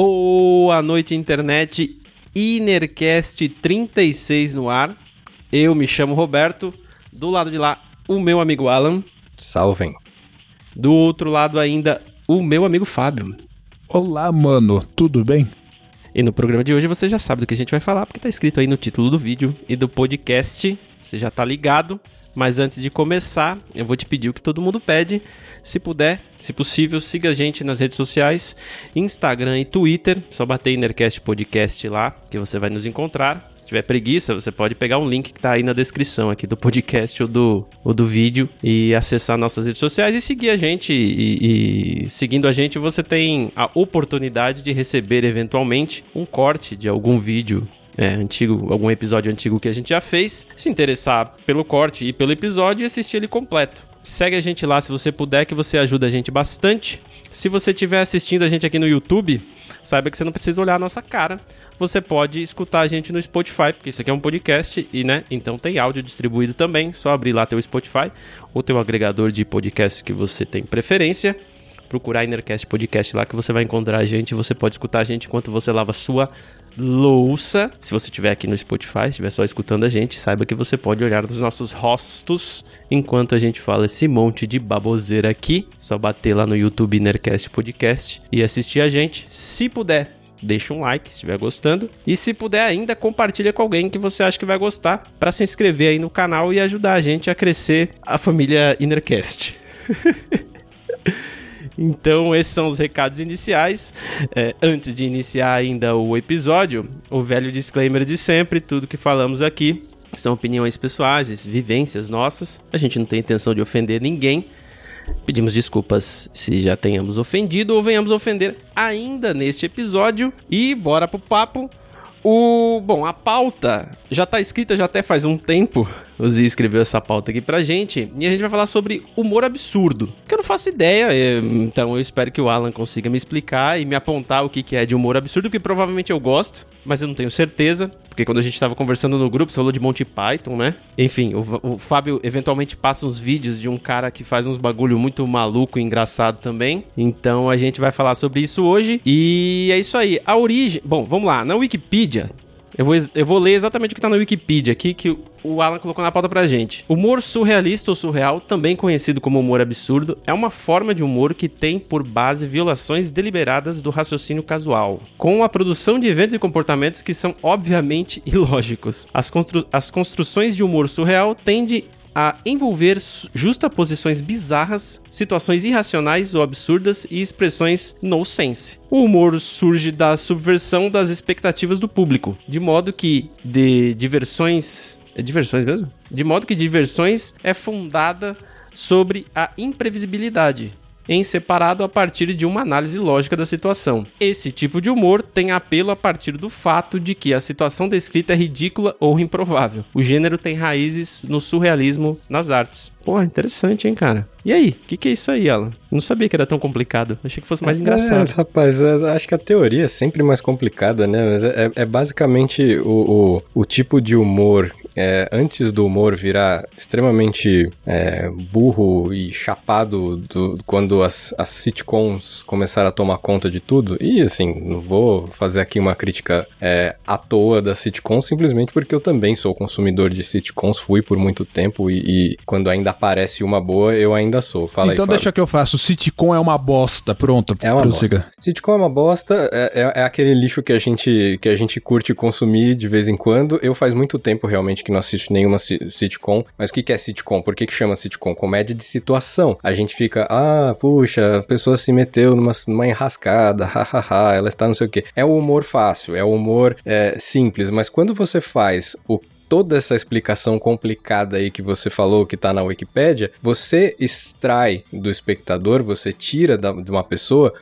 Boa noite, internet. Inercast 36 no ar. Eu me chamo Roberto. Do lado de lá, o meu amigo Alan. Salvem. Do outro lado ainda, o meu amigo Fábio. Olá, mano, tudo bem? E no programa de hoje você já sabe do que a gente vai falar, porque tá escrito aí no título do vídeo e do podcast. Você já tá ligado. Mas antes de começar, eu vou te pedir o que todo mundo pede. Se puder, se possível, siga a gente nas redes sociais, Instagram e Twitter. Só bater Inercast Podcast lá, que você vai nos encontrar. Se tiver preguiça, você pode pegar um link que tá aí na descrição aqui do podcast ou do, ou do vídeo e acessar nossas redes sociais e seguir a gente. E, e seguindo a gente, você tem a oportunidade de receber eventualmente um corte de algum vídeo é, antigo, algum episódio antigo que a gente já fez, se interessar pelo corte e pelo episódio e assistir ele completo. Segue a gente lá se você puder, que você ajuda a gente bastante. Se você estiver assistindo a gente aqui no YouTube, saiba que você não precisa olhar a nossa cara. Você pode escutar a gente no Spotify, porque isso aqui é um podcast e, né, então tem áudio distribuído também. Só abrir lá teu Spotify ou teu agregador de podcasts que você tem preferência procurar Innercast Podcast lá que você vai encontrar a gente. Você pode escutar a gente enquanto você lava sua louça. Se você estiver aqui no Spotify, estiver só escutando a gente, saiba que você pode olhar nos nossos rostos enquanto a gente fala esse monte de baboseira aqui. Só bater lá no YouTube Innercast Podcast e assistir a gente. Se puder, deixa um like se estiver gostando. E se puder ainda, compartilha com alguém que você acha que vai gostar para se inscrever aí no canal e ajudar a gente a crescer a família Innercast. Então, esses são os recados iniciais. É, antes de iniciar ainda o episódio, o velho disclaimer de sempre: tudo que falamos aqui são opiniões pessoais, vivências nossas. A gente não tem intenção de ofender ninguém. Pedimos desculpas se já tenhamos ofendido ou venhamos ofender ainda neste episódio. E bora pro papo. O, bom, a pauta já está escrita já até faz um tempo. O Zi escreveu essa pauta aqui pra gente. E a gente vai falar sobre humor absurdo. Que eu não faço ideia. Então eu espero que o Alan consiga me explicar e me apontar o que é de humor absurdo, que provavelmente eu gosto, mas eu não tenho certeza. Porque quando a gente estava conversando no grupo, você falou de Monty Python, né? Enfim, o, o Fábio eventualmente passa uns vídeos de um cara que faz uns bagulho muito maluco e engraçado também. Então a gente vai falar sobre isso hoje. E é isso aí. A origem. Bom, vamos lá. Na Wikipedia eu vou, eu vou ler exatamente o que está na Wikipedia aqui, que o Alan colocou na pauta pra gente. Humor surrealista ou surreal, também conhecido como humor absurdo, é uma forma de humor que tem por base violações deliberadas do raciocínio casual, com a produção de eventos e comportamentos que são obviamente ilógicos. As, constru as construções de humor surreal tendem a envolver justaposições bizarras, situações irracionais ou absurdas e expressões no sense. O humor surge da subversão das expectativas do público, de modo que de diversões, é diversões mesmo? De modo que diversões é fundada sobre a imprevisibilidade, em separado a partir de uma análise lógica da situação. Esse tipo de humor tem apelo a partir do fato de que a situação descrita é ridícula ou improvável. O gênero tem raízes no surrealismo nas artes. Pô, interessante, hein, cara? E aí, o que, que é isso aí, Alan? Não sabia que era tão complicado. Achei que fosse mais é, engraçado. rapaz, é, acho que a teoria é sempre mais complicada, né? Mas é, é basicamente o, o, o, tipo de humor é, antes do humor virar extremamente é, burro e chapado do, quando as, as sitcoms começaram a tomar conta de tudo. E assim, não vou fazer aqui uma crítica é, à toa das sitcoms, simplesmente porque eu também sou consumidor de sitcoms, fui por muito tempo e, e quando ainda aparece uma boa, eu ainda sou. Fala então aí, deixa que eu faço. Sitcom é uma bosta. Pronto. É uma prossiga. bosta. Sitcom é uma bosta. É, é, é, aquele lixo que a gente que a gente curte consumir de vez em quando. Eu faz muito tempo realmente que não assisto nenhuma sitcom. Mas o que, que é sitcom? Por que, que chama sitcom? Comédia de situação. A gente fica, ah, puxa, a pessoa se meteu numa, numa enrascada, hahaha, ela está não sei o quê. É o humor fácil, é o humor é, simples. Mas quando você faz o toda essa explicação complicada aí que você falou, que tá na Wikipédia, você extrai do espectador, você tira da, de uma pessoa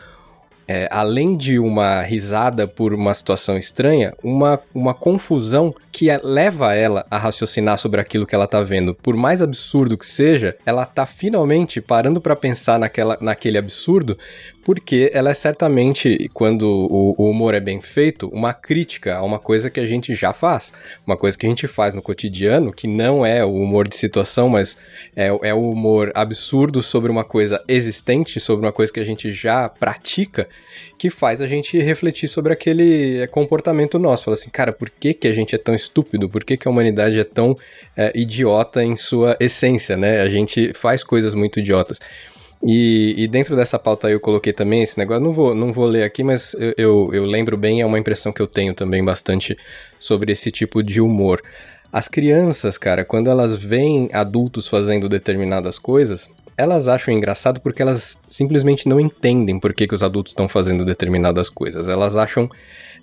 é, além de uma risada por uma situação estranha, uma, uma confusão que é, leva ela a raciocinar sobre aquilo que ela tá vendo. Por mais absurdo que seja, ela tá finalmente parando para pensar naquela, naquele absurdo porque ela é certamente, quando o, o, humor é bem feito, uma crítica a uma coisa que a gente já faz. Uma coisa que a gente faz no cotidiano, que não é o humor de situação, mas é, é o humor absurdo sobre uma coisa existente, sobre uma coisa que a gente já pratica, que faz a gente refletir sobre aquele comportamento nosso. Fala assim, cara, por que, que a gente é tão estúpido? Por que, que a humanidade é tão é, idiota em sua essência, né? A gente faz coisas muito idiotas. E, e, dentro dessa pauta aí eu coloquei também esse negócio, não vou, não vou ler aqui, mas eu, eu, eu lembro bem, é uma impressão que eu tenho também bastante sobre esse tipo de humor. As crianças, cara, quando elas veem adultos fazendo determinadas coisas, elas acham engraçado porque elas simplesmente não entendem por que, que os adultos estão fazendo determinadas coisas. Elas acham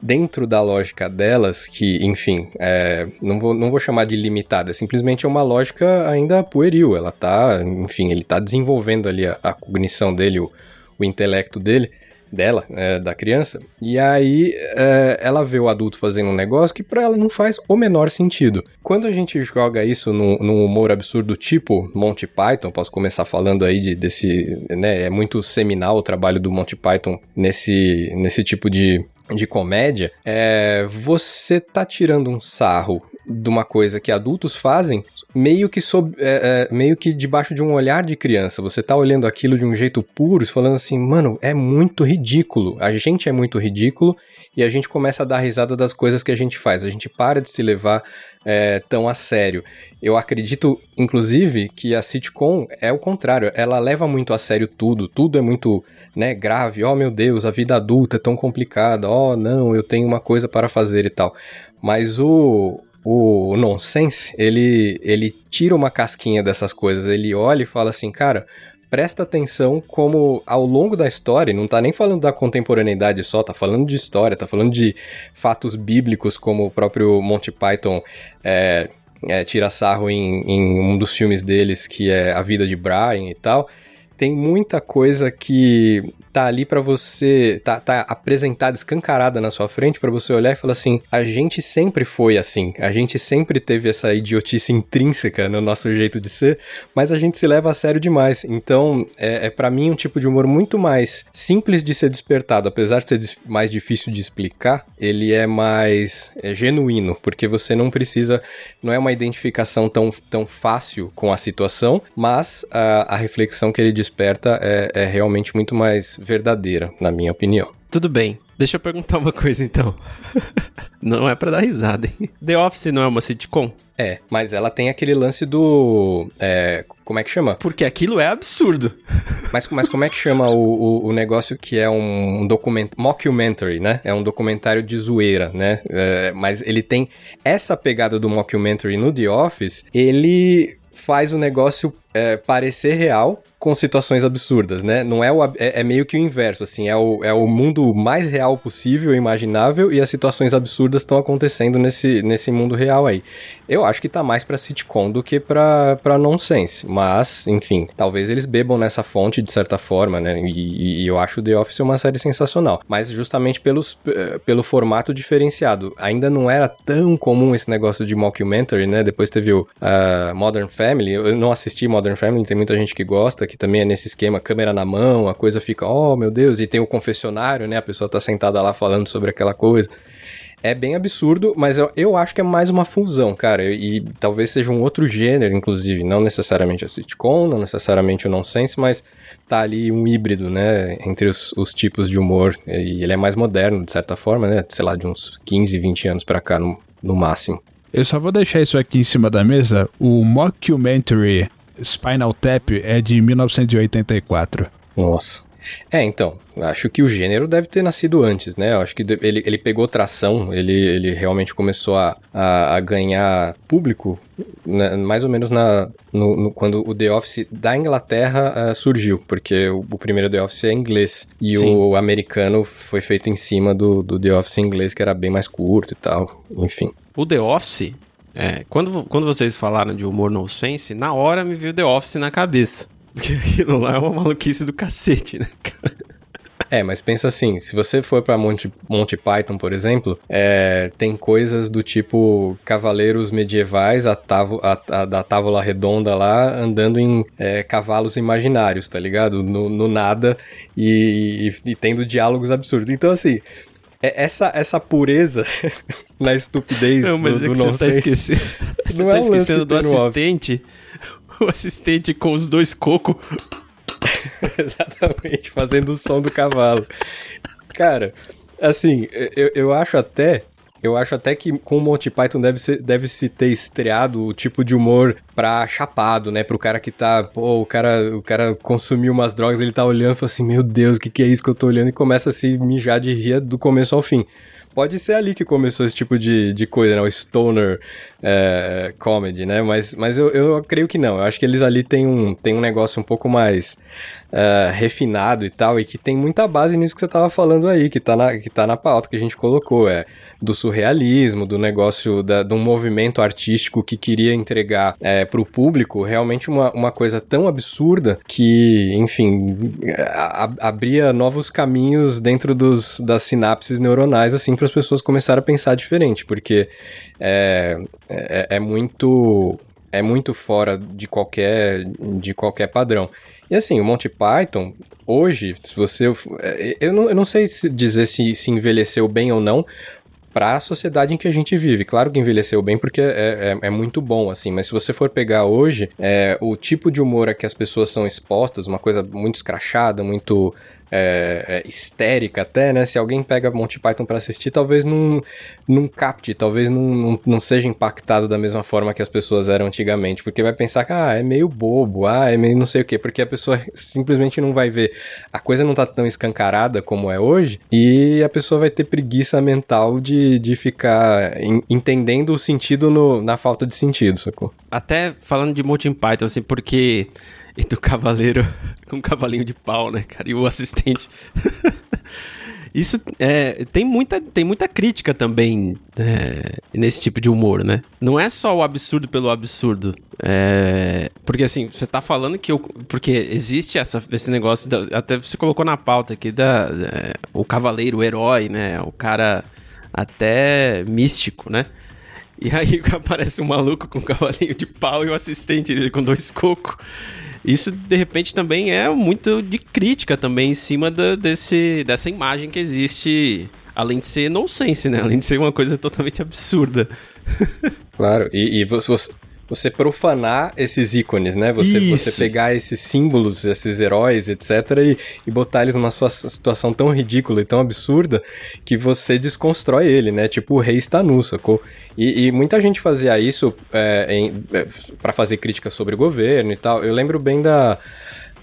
dentro da lógica delas, que, enfim, é, não, vou, não vou chamar de limitada, é simplesmente é uma lógica ainda pueril. Ela tá, enfim, ele tá desenvolvendo ali a, a cognição dele, o, o intelecto dele dela, é, da criança, e aí é, ela vê o adulto fazendo um negócio que para ela não faz o menor sentido. Quando a gente joga isso num, num, humor absurdo tipo Monty Python, posso começar falando aí de, desse, né, é muito seminal o trabalho do Monty Python nesse, nesse tipo de, de comédia, é, você tá tirando um sarro de uma coisa que adultos fazem, meio que sob, é, é, meio que debaixo de um olhar de criança. Você tá olhando aquilo de um jeito puro, falando assim, mano, é muito ridículo. A gente é muito ridículo e a gente começa a dar risada das coisas que a gente faz. A gente para de se levar é, tão a sério. Eu acredito, inclusive, que a sitcom é o contrário. Ela leva muito a sério tudo. Tudo é muito né, grave. Oh, meu Deus, a vida adulta é tão complicada. Oh, não, eu tenho uma coisa para fazer e tal. Mas o, o nonsense, ele, ele tira uma casquinha dessas coisas. Ele olha e fala assim, cara, presta atenção como ao longo da história, não tá nem falando da contemporaneidade só, tá falando de história, tá falando de fatos bíblicos, como o próprio Monty Python é, é, tira sarro em, em um dos filmes deles, que é A Vida de Brian e tal. Tem muita coisa que tá ali para você, tá, tá apresentada, escancarada na sua frente para você olhar e falar assim: a gente sempre foi assim, a gente sempre teve essa idiotice intrínseca no nosso jeito de ser, mas a gente se leva a sério demais. Então, é, é para mim um tipo de humor muito mais simples de ser despertado, apesar de ser mais difícil de explicar, ele é mais é, genuíno, porque você não precisa, não é uma identificação tão, tão fácil com a situação, mas a, a reflexão que ele desperta é, é realmente muito mais verdadeira, na minha opinião. Tudo bem. Deixa eu perguntar uma coisa então. não é para dar risada, hein? The Office não é uma sitcom? É, mas ela tem aquele lance do. É, como é que chama? Porque aquilo é absurdo. Mas, mas como é que chama o, o, o negócio que é um, documento. Mockumentary, né? É um documentário de zoeira, né? É, mas ele tem essa pegada do mockumentary no The Office, ele faz o negócio é, parecer real, com situações absurdas, né? Não é o é, é, meio que o inverso, assim, é o, é o mundo mais real possível, imaginável, e as situações absurdas estão acontecendo nesse, nesse mundo real aí. Eu acho que tá mais pra sitcom do que pra, pra nonsense, mas, enfim, talvez eles bebam nessa fonte de certa forma, né? E, e eu acho The Office uma série sensacional, mas justamente pelos, pelo formato diferenciado. Ainda não era tão comum esse negócio de mockumentary, né? Depois teve o uh, Modern Family, eu não assisti Modern Family, tem muita gente que gosta, que também é nesse esquema, câmera na mão, a coisa fica, oh meu Deus, e tem o confessionário, né? A pessoa tá sentada lá falando sobre aquela coisa. É bem absurdo, mas eu, eu acho que é mais uma fusão, cara. E, e talvez seja um outro gênero, inclusive. Não necessariamente a sitcom, não necessariamente o nonsense, mas tá ali um híbrido, né? Entre os, os tipos de humor. E ele é mais moderno, de certa forma, né? Sei lá, de uns 15, 20 anos pra cá, no, no máximo. Eu só vou deixar isso aqui em cima da mesa. O mockumentary Spinal Tap é de 1984. Nossa. É, então, acho que o gênero deve ter nascido antes, né? Eu acho que ele, ele pegou tração, ele, ele realmente começou a, a, a ganhar público, né? mais ou menos na, no, no, quando o The Office da Inglaterra uh, surgiu, porque o, o, primeiro The Office é inglês, e Sim. o americano foi feito em cima do, do The Office inglês, que era bem mais curto e tal, enfim. O The Office, é, quando, quando vocês falaram de humor nonsense, na hora me veio The Office na cabeça. Porque aquilo lá é uma maluquice do cacete, né, cara? É, mas pensa assim, se você for pra Monty, Monty Python, por exemplo, é, tem coisas do tipo cavaleiros medievais a a, a, da távola redonda lá andando em é, cavalos imaginários, tá ligado? No, no nada e, e, e tendo diálogos absurdos. Então, assim, é, essa, essa pureza na estupidez não, mas do, é você tá você Não tá é um lance esquecendo que do assistente. O assistente com os dois cocos. Exatamente, fazendo o som do cavalo. Cara, assim, eu, eu acho até. Eu acho até que com o Monty Python deve, ser, deve se ter estreado o tipo de humor pra chapado, né? Pro cara que tá. Pô, o cara, o cara consumiu umas drogas, ele tá olhando e fala assim: Meu Deus, o que, que é isso que eu tô olhando? E começa a se mijar de rir do começo ao fim. Pode ser ali que começou esse tipo de, de coisa, né? O stoner é, comedy, né? Mas, mas eu, eu creio que não. Eu acho que eles ali têm um, têm um negócio um pouco mais uh, refinado e tal, e que tem muita base nisso que você tava falando aí, que tá na, que tá na pauta que a gente colocou. É do surrealismo, do negócio, da, de um movimento artístico que queria entregar é, para o público realmente uma, uma coisa tão absurda que, enfim, a, abria novos caminhos dentro dos, das sinapses neuronais, assim, para as pessoas começarem a pensar diferente, porque é, é, é muito é muito fora de qualquer de qualquer padrão. E assim, o Monty Python, hoje, se você. Eu não, eu não sei dizer se, se envelheceu bem ou não, para a sociedade em que a gente vive. Claro que envelheceu bem porque é, é, é muito bom, assim, mas se você for pegar hoje, é, o tipo de humor a que as pessoas são expostas, uma coisa muito escrachada, muito é, é, histérica até, né? Se alguém pega Monty Python para assistir, talvez não, não capte, talvez não, não, não, seja impactado da mesma forma que as pessoas eram antigamente, porque vai pensar que, ah, é meio bobo, ah, é meio não sei o quê, porque a pessoa simplesmente não vai ver, a coisa não tá tão escancarada como é hoje, e a pessoa vai ter preguiça mental de, de ficar entendendo o sentido no, na falta de sentido, sacou? Até falando de Monty Python, assim, porque e do cavaleiro com um cavalinho de pau, né, cara? E o assistente. Isso é, tem, muita, tem muita crítica também é, nesse tipo de humor, né? Não é só o absurdo pelo absurdo. É, porque assim, você tá falando que. Eu, porque existe essa, esse negócio. Da, até você colocou na pauta aqui da, é, o cavaleiro, o herói, né? O cara até místico, né? E aí aparece um maluco com um cavalinho de pau e o assistente dele com dois cocos. Isso, de repente, também é muito de crítica também em cima da, desse, dessa imagem que existe, além de ser nonsense, né? Além de ser uma coisa totalmente absurda. claro, e, e você, você profanar esses ícones, né? Você, você pegar esses símbolos, esses heróis, etc., e, e botar eles numa situação tão ridícula e tão absurda que você desconstrói ele, né? Tipo o rei está nu, sacou? E, e muita gente fazia isso é, é, para fazer críticas sobre o governo e tal. Eu lembro bem da.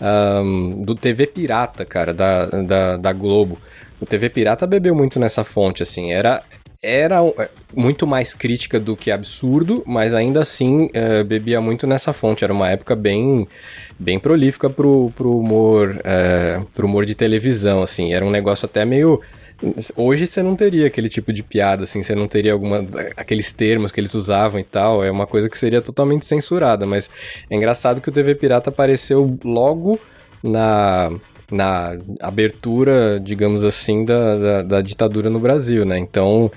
Um, do TV Pirata, cara, da, da, da Globo. O TV Pirata bebeu muito nessa fonte, assim. Era, era é, muito mais crítica do que absurdo, mas ainda assim uh, bebia muito nessa fonte. Era uma época bem, bem prolífica pro, pro humor, uh, pro humor de televisão, assim. Era um negócio até meio Hoje você não teria aquele tipo de piada, assim, você não teria alguma. aqueles termos que eles usavam e tal. É uma coisa que seria totalmente censurada. Mas é engraçado que o TV Pirata apareceu logo na na abertura, digamos assim, da, da, da ditadura no Brasil, né? Então,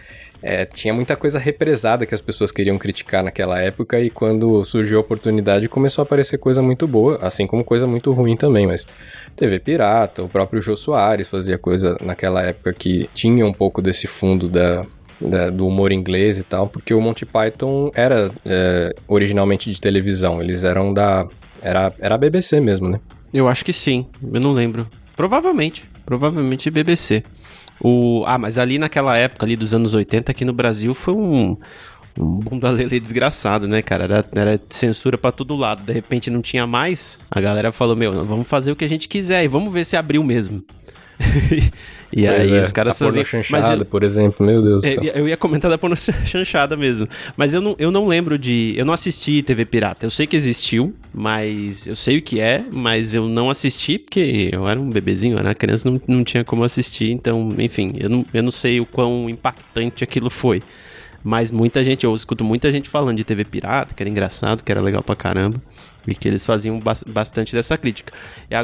é, tinha muita coisa represada que as pessoas queriam criticar naquela época e quando surgiu a oportunidade começou a aparecer coisa muito boa, assim como coisa muito ruim também, mas TV Pirata, o próprio Jô Soares fazia coisa naquela época que tinha um pouco desse fundo da, da, do humor inglês e tal, porque o Monty Python era é, originalmente de televisão, eles eram da. Era, era a BBC mesmo, né? Eu acho que sim, eu não lembro. Provavelmente, provavelmente BBC. O, ah, mas ali naquela época ali dos anos 80 aqui no Brasil foi um, um bunda lele desgraçado, né, cara? Era, era censura para todo lado. De repente não tinha mais. A galera falou: Meu, vamos fazer o que a gente quiser e vamos ver se abriu mesmo. e pois aí é. os caras a faziam. Chanchada, eu, por exemplo, meu Deus. É, eu ia comentar da porno chanchada mesmo. Mas eu não, eu não lembro de. Eu não assisti TV Pirata. Eu sei que existiu, mas. Eu sei o que é, mas eu não assisti porque eu era um bebezinho, eu era criança, não, não tinha como assistir. Então, enfim, eu não, eu não sei o quão impactante aquilo foi. Mas muita gente, eu escuto muita gente falando de TV pirata, que era engraçado, que era legal pra caramba, e que eles faziam bastante dessa crítica.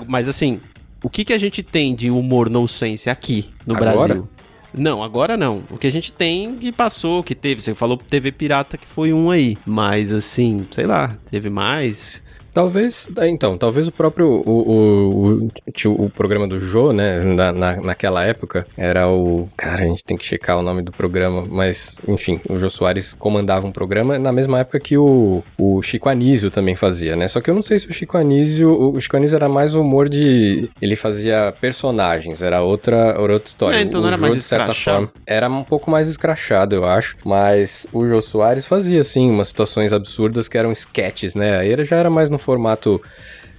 Mas assim, o que, que a gente tem de humor nonsense aqui no Agora? Brasil? Não, agora não. O que a gente tem que passou, que teve. Você falou TV Pirata que foi um aí. Mas assim, sei lá, teve mais. Talvez, é, então, talvez o próprio, o, o, o, o programa do Jô, né, na, na- naquela época, era o, cara, a gente tem que checar o nome do programa, mas, enfim, o Jô Soares comandava um programa na mesma época que o, o Chico Anísio também fazia, né, só que eu não sei se o Chico Anísio, o, Chico Anísio era mais o humor de, ele fazia personagens, era outra, era outra história. É, então não era Jô, mais de certa escrachado? forma, era um pouco mais escrachado, eu acho. Mas o Jô Soares fazia, assim, umas situações absurdas que eram sketches, né? Aí ele já era mais no formato.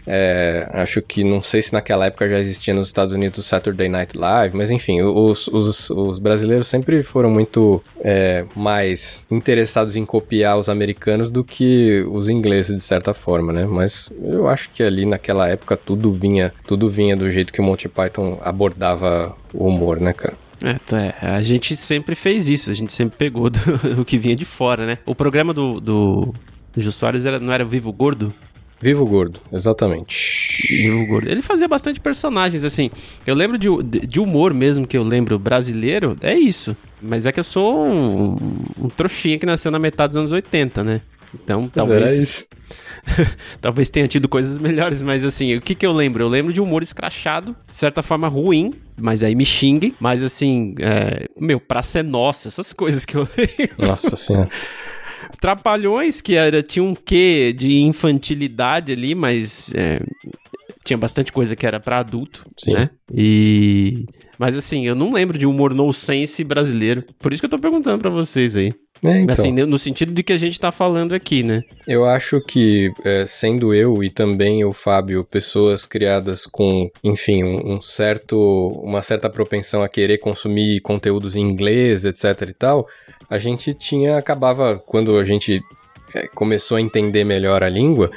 é, acho que não sei se naquela época já existia nos Estados Unidos o Saturday Night Live, mas enfim, os, os, os brasileiros sempre foram muito é, mais interessados em copiar os americanos do que os ingleses, de certa forma, né? Mas eu acho que ali naquela época tudo vinha, tudo vinha do jeito que o Monty Python abordava o humor, né, cara? É, tá, é, a gente sempre fez isso, a gente sempre pegou do, o que vinha de fora, né? O programa do, do, Jô Soares era, não era Vivo Gordo? Vivo Gordo, exatamente. Vivo Gordo. Ele fazia bastante personagens, assim. Eu lembro de, de- humor mesmo que eu lembro brasileiro, é isso. Mas é que eu sou um, um trouxinha que nasceu na metade dos anos 80, né? Então, talvez. Era isso. talvez tenha tido coisas melhores, mas assim, o que que eu lembro? Eu lembro de humor escrachado, de certa forma ruim, mas aí me xingue. Mas assim, é, meu, Praça é Nossa, essas coisas que eu lembro. Nossa senhora. Trapalhões, que era, tinha um quê de infantilidade ali, mas é, tinha bastante coisa que era pra adulto, Sim. né? E... Mas assim, eu não lembro de humor nonsense brasileiro. Por isso que eu tô perguntando pra vocês aí. É, então, Assim, no sentido de que a gente tá falando aqui, né? eu acho que, é, sendo eu e também o Fábio, pessoas criadas com, enfim, um, um certo, uma certa propensão a querer consumir conteúdos em inglês, etc e tal, a gente tinha, acabava, quando a gente é, começou a entender melhor a língua,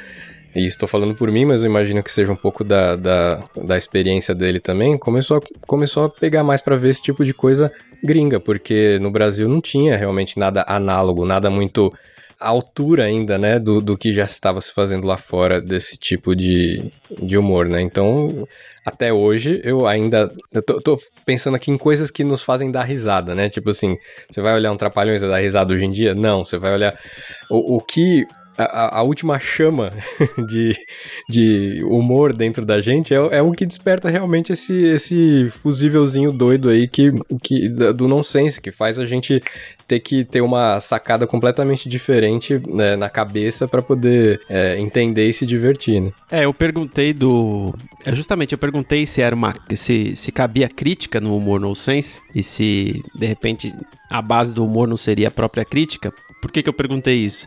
e estou falando por mim, mas eu imagino que seja um pouco da, da, da experiência dele também, começou a, começou a pegar mais pra ver esse tipo de coisa gringa, porque no Brasil não tinha realmente nada análogo, nada muito à altura ainda, né, do, do que já estava se fazendo lá fora desse tipo de, de humor, né? Então, até hoje, eu ainda. Eu tô, tô pensando aqui em coisas que nos fazem dar risada, né? Tipo assim, você vai olhar um Trapalhões e dar risada hoje em dia? Não, você vai olhar. O, o que. A, a- última chama de, de humor dentro da gente é, é o que desperta realmente esse, esse fusívelzinho doido aí que, que, do nonsense, que faz a gente ter que ter uma sacada completamente diferente né, na cabeça pra poder é, entender e se divertir, né? É, eu perguntei do. É, justamente, eu perguntei se era uma. Se, se cabia crítica no humor nonsense e se, de repente, a base do humor não seria a própria crítica. Por que, que eu perguntei isso?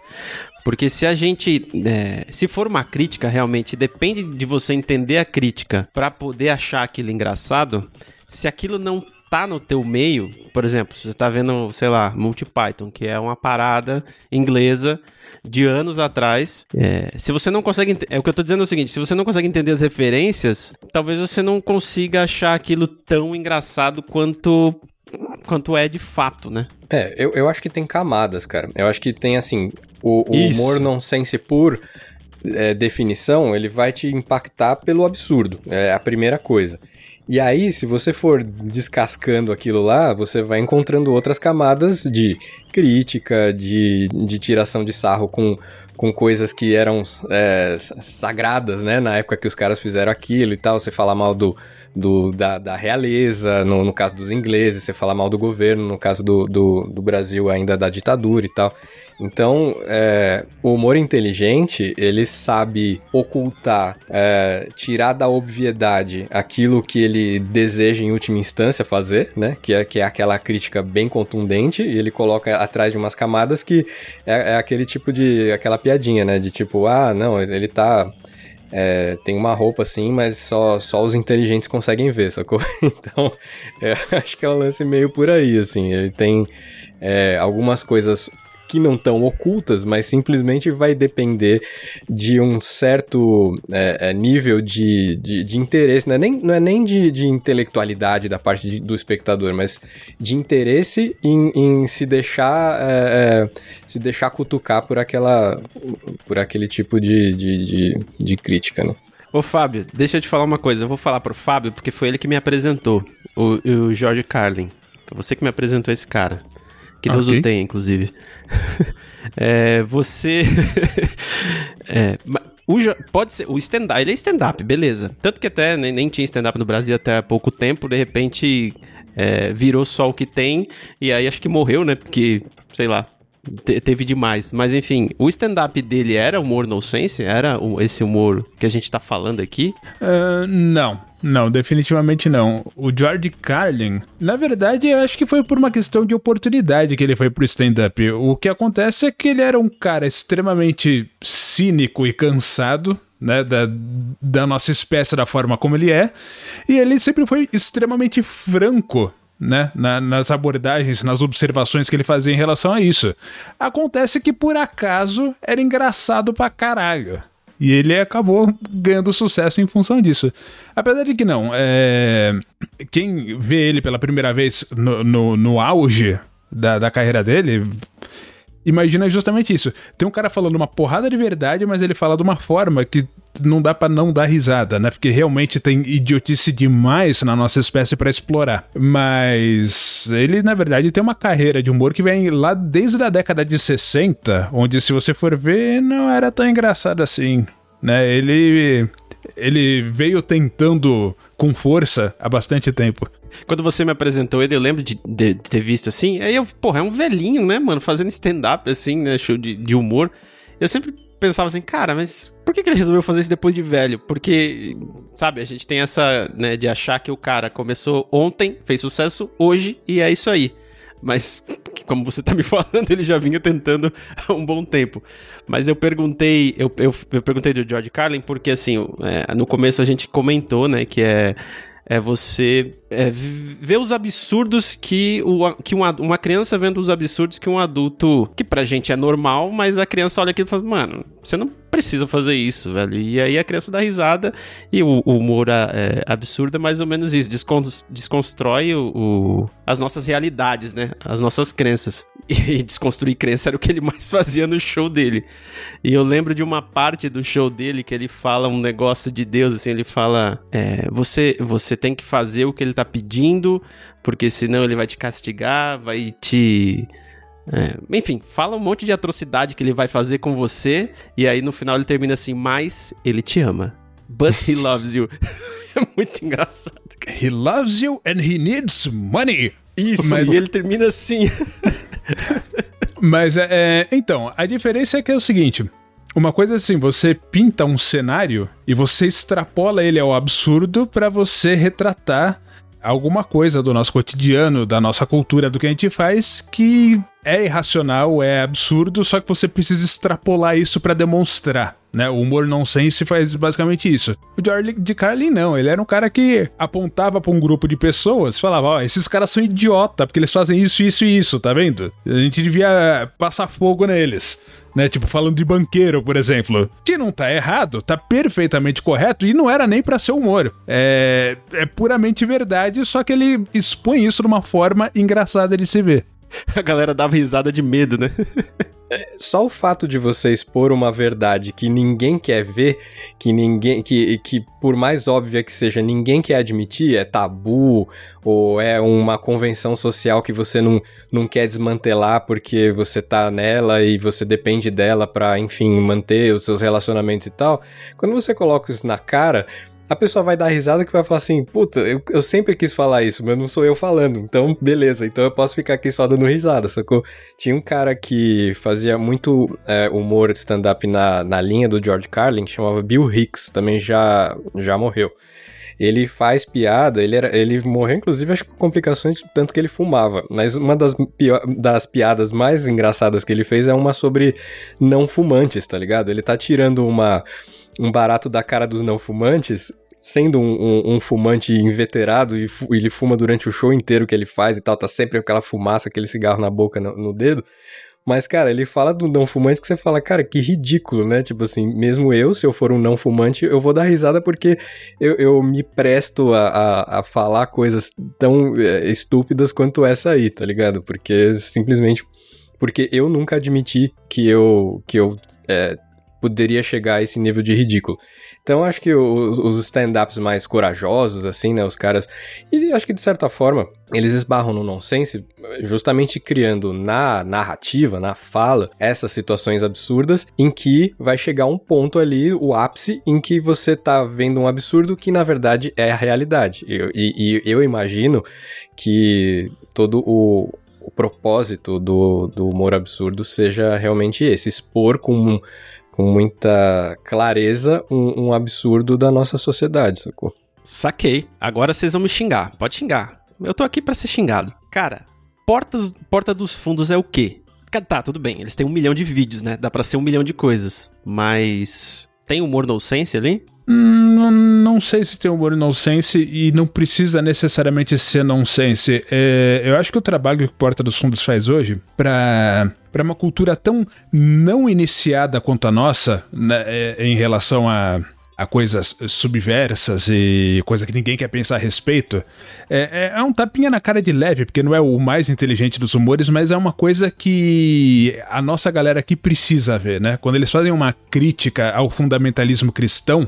Porque se a gente. é, se for uma crítica, realmente, depende de você entender a crítica pra poder achar aquilo engraçado. Se aquilo não tá no teu meio, por exemplo, se você tá vendo, sei lá, Monty Python, que é uma parada inglesa de anos atrás. É, se você não consegue. É o que eu tô dizendo é o seguinte: se você não consegue entender as referências, talvez você não consiga achar aquilo tão engraçado quanto. quanto é de fato, né? É, eu, eu acho que tem camadas, cara. Eu acho que tem, assim, o, o Isso. humor nonsense por é, definição, ele vai te impactar pelo absurdo. É a primeira coisa. E aí, se você for descascando aquilo lá, você vai encontrando outras camadas de crítica, de, de tiração de sarro com, com coisas que eram é, sagradas, né? Na época que os caras fizeram aquilo e tal. Você fala mal do, do, da, da realeza, no, no caso dos ingleses, você fala mal do governo, no caso do, do, do Brasil ainda da ditadura e tal. Então, é, o humor inteligente, ele sabe ocultar, é, tirar da obviedade aquilo que ele deseja em última instância fazer, né? Que é, que é aquela crítica bem contundente, e ele coloca atrás de umas camadas que é, é aquele tipo de. aquela piadinha, né? De tipo, ah, não, ele tá. é, tem uma roupa assim, mas só, só os inteligentes conseguem ver, sacou? Então, é, acho que é um lance meio por aí, assim. Ele tem é, algumas coisas que não estão ocultas, mas simplesmente vai depender de um certo é, é, nível de, de, de interesse, não é nem, não é nem de, de intelectualidade da parte de- do espectador, mas de interesse em, em se deixar é, é, se deixar cutucar por aquela por aquele tipo de, de, de, crítica, né? Ô, Fábio, deixa eu te falar uma coisa. Eu vou falar pro Fábio porque foi ele que me apresentou, o, o Jorge Carlin. Foi você que me apresentou esse cara. Que Deus okay. o tenha, inclusive. é, você. é, o, pode ser, o stand-up, ele é stand-up, beleza. Tanto que até nem, nem tinha stand-up no Brasil até há pouco tempo, de repente é, virou só o que tem, e aí acho que morreu, né? Porque, sei lá, te, teve demais. Mas enfim, o stand-up dele era humor no sense? Era esse humor que a gente tá falando aqui? Uh, não. Não, definitivamente não. O George Carlin, na verdade, eu acho que foi por uma questão de oportunidade que ele foi pro stand-up. O que acontece é que ele era um cara extremamente cínico e cansado, né, da, da nossa espécie, da forma como ele é, e ele sempre foi extremamente franco né, na, nas abordagens, nas observações que ele fazia em relação a isso. Acontece que por acaso era engraçado pra caralho. E ele acabou ganhando sucesso em função disso. Apesar de que não, é... quem vê ele pela primeira vez no, no, no auge da, da carreira dele imagina justamente isso. Tem um cara falando uma porrada de verdade, mas ele fala de uma forma que não dá para não dar risada, né? Porque realmente tem idiotice demais na nossa espécie para explorar. Mas ele, na verdade, tem uma carreira de humor que vem lá desde a década de 60, onde se você for ver, não era tão engraçado assim, né? Ele ele veio tentando com força há bastante tempo. Quando você me apresentou ele, eu lembro de, de, de ter visto assim. Aí eu, porra, é um velhinho, né, mano? Fazendo stand-up, assim, né? Show de, de humor. Eu sempre pensava assim, cara, mas por que, que ele resolveu fazer isso depois de velho? Porque, sabe, a gente tem essa, né, de achar que o cara começou ontem, fez sucesso hoje e é isso aí. Mas, como você tá me falando, ele já vinha tentando há um bom tempo. Mas eu perguntei, eu, eu, eu perguntei do George Carlin porque, assim, é, no começo a gente comentou, né, que é é você é, ver os absurdos que, o, que uma, uma criança vendo os absurdos que um adulto, que pra gente é normal, mas a criança olha aquilo e fala, mano, você não precisa fazer isso, velho. E aí a criança dá risada e o, o humor é, absurdo é mais ou menos isso, desconstrói o, o, as nossas realidades, né? As nossas crenças. E, e desconstruir crença era o que ele mais fazia no show dele. E eu lembro de uma parte do show dele que ele fala um negócio de Deus, assim, ele fala: é, você, você tem que fazer o que ele tá pedindo, porque senão ele vai te castigar, vai te. É, enfim, fala um monte de atrocidade que ele vai fazer com você, e aí no final ele termina assim: Mas ele te ama. But he loves you. é muito engraçado. He loves you and he needs money. Isso, Mas... e ele termina assim. Mas é, é, então, a diferença é que é o seguinte: uma coisa assim, você pinta um cenário e você extrapola ele ao absurdo para você retratar alguma coisa do nosso cotidiano, da nossa cultura, do que a gente faz que é irracional, é absurdo, só que você precisa extrapolar isso para demonstrar. Né? O humor nonsense faz basicamente isso. O George de Carlin não, ele era um cara que apontava para um grupo de pessoas, falava, ó, esses caras são idiota porque eles fazem isso, isso e isso, tá vendo? A gente devia passar fogo neles. Né, tipo, falando de banqueiro, por exemplo. Que não tá errado, tá perfeitamente correto e não era nem para ser humor. É, é puramente verdade, só que ele expõe isso de uma forma engraçada de se ver. A galera dava risada de medo, né? É, só o fato de você expor uma verdade que ninguém quer ver, que ninguém, que, que por mais óbvia que seja, ninguém quer admitir, é tabu, ou é uma convenção social que você não, não quer desmantelar porque você tá nela e você depende dela para, enfim, manter os seus relacionamentos e tal. Quando você coloca isso na cara, a pessoa vai dar risada que vai falar assim, puta, eu, eu sempre quis falar isso, mas não sou eu falando, então beleza, então eu posso ficar aqui só dando risada, sacou? Tinha um cara que fazia muito é, humor stand-up na, na linha do George Carlin, que chamava Bill Hicks, também já, já morreu. Ele faz piada, ele, era, ele morreu inclusive acho que com complicações tanto que ele fumava, mas uma das, pior, das piadas mais engraçadas que ele fez é uma sobre não fumantes, tá ligado? Ele tá tirando uma um barato da cara dos não fumantes, sendo um, um, um fumante inveterado e fu ele fuma durante o show inteiro que ele faz e tal, tá sempre aquela fumaça, aquele cigarro na boca, no, no dedo. Mas, cara, ele fala do não fumante que você fala, cara, que ridículo, né? Tipo assim, mesmo eu, se eu for um não fumante, eu vou dar risada porque eu, eu me presto a, a, a falar coisas tão é, estúpidas quanto essa aí, tá ligado? Porque simplesmente. Porque eu nunca admiti que eu, que eu é, poderia chegar a esse nível de ridículo. Então acho que os, stand-ups mais corajosos, assim, né? Os caras. E acho que de certa forma eles esbarram no nonsense, justamente criando na narrativa, na fala, essas situações absurdas em que vai chegar um ponto ali, o ápice, em que você tá vendo um absurdo que na verdade é a realidade. E, e eu imagino que todo o, o propósito do, do humor absurdo seja realmente esse: expor com, com muita clareza um, um absurdo da nossa sociedade, sacou? Saquei. Agora vocês vão me xingar. Pode xingar. Eu tô aqui para ser xingado. Cara, portas, Porta dos Fundos é o quê? Tá, tudo bem. Eles têm um milhão de vídeos, né? Dá pra ser um milhão de coisas. Mas. Tem humor nonsense ali? Hum, não, não sei se tem humor nonsense e não precisa necessariamente ser nonsense. É, eu acho que o trabalho que o Porta dos Fundos faz hoje para para uma cultura tão não iniciada quanto a nossa né, é, em relação a a coisas subversas e coisa que ninguém quer pensar a respeito, é, é, é, um tapinha na cara de leve, porque não é o mais inteligente dos humores, mas é uma coisa que a nossa galera aqui precisa ver, né? Quando eles fazem uma crítica ao fundamentalismo cristão,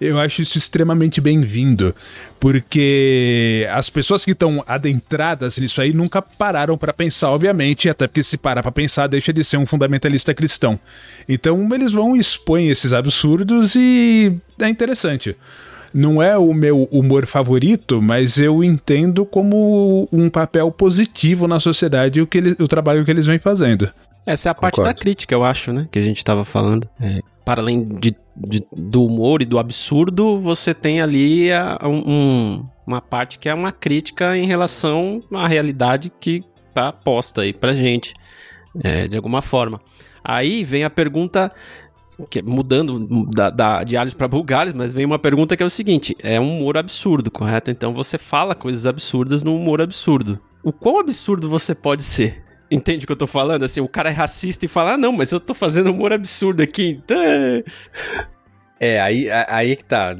eu acho isso extremamente bem-vindo, porque as pessoas que estão adentradas nisso aí nunca pararam para pensar, obviamente, até porque se parar para pensar deixa de ser um fundamentalista cristão. Então eles vão expõem esses absurdos e é interessante. Não é o meu humor favorito, mas eu entendo como um papel positivo na sociedade o, que ele, o trabalho que eles vêm fazendo. Essa é a parte da crítica, eu acho, né? Que a gente estava falando. É, para além de, de, do humor e do absurdo, você tem ali a, um, uma parte que é uma crítica em relação à realidade que tá posta aí pra gente, é, de alguma forma. Aí vem a pergunta, que, mudando da, da, de alhos para bulgares, mas vem uma pergunta que é o seguinte: é um humor absurdo, correto? Então você fala coisas absurdas no humor absurdo. O quão absurdo você pode ser? Entende o que eu tô falando? Assim, o cara é racista e fala, ah, não, mas eu tô fazendo humor absurdo aqui, então... É. aí, aí que tá.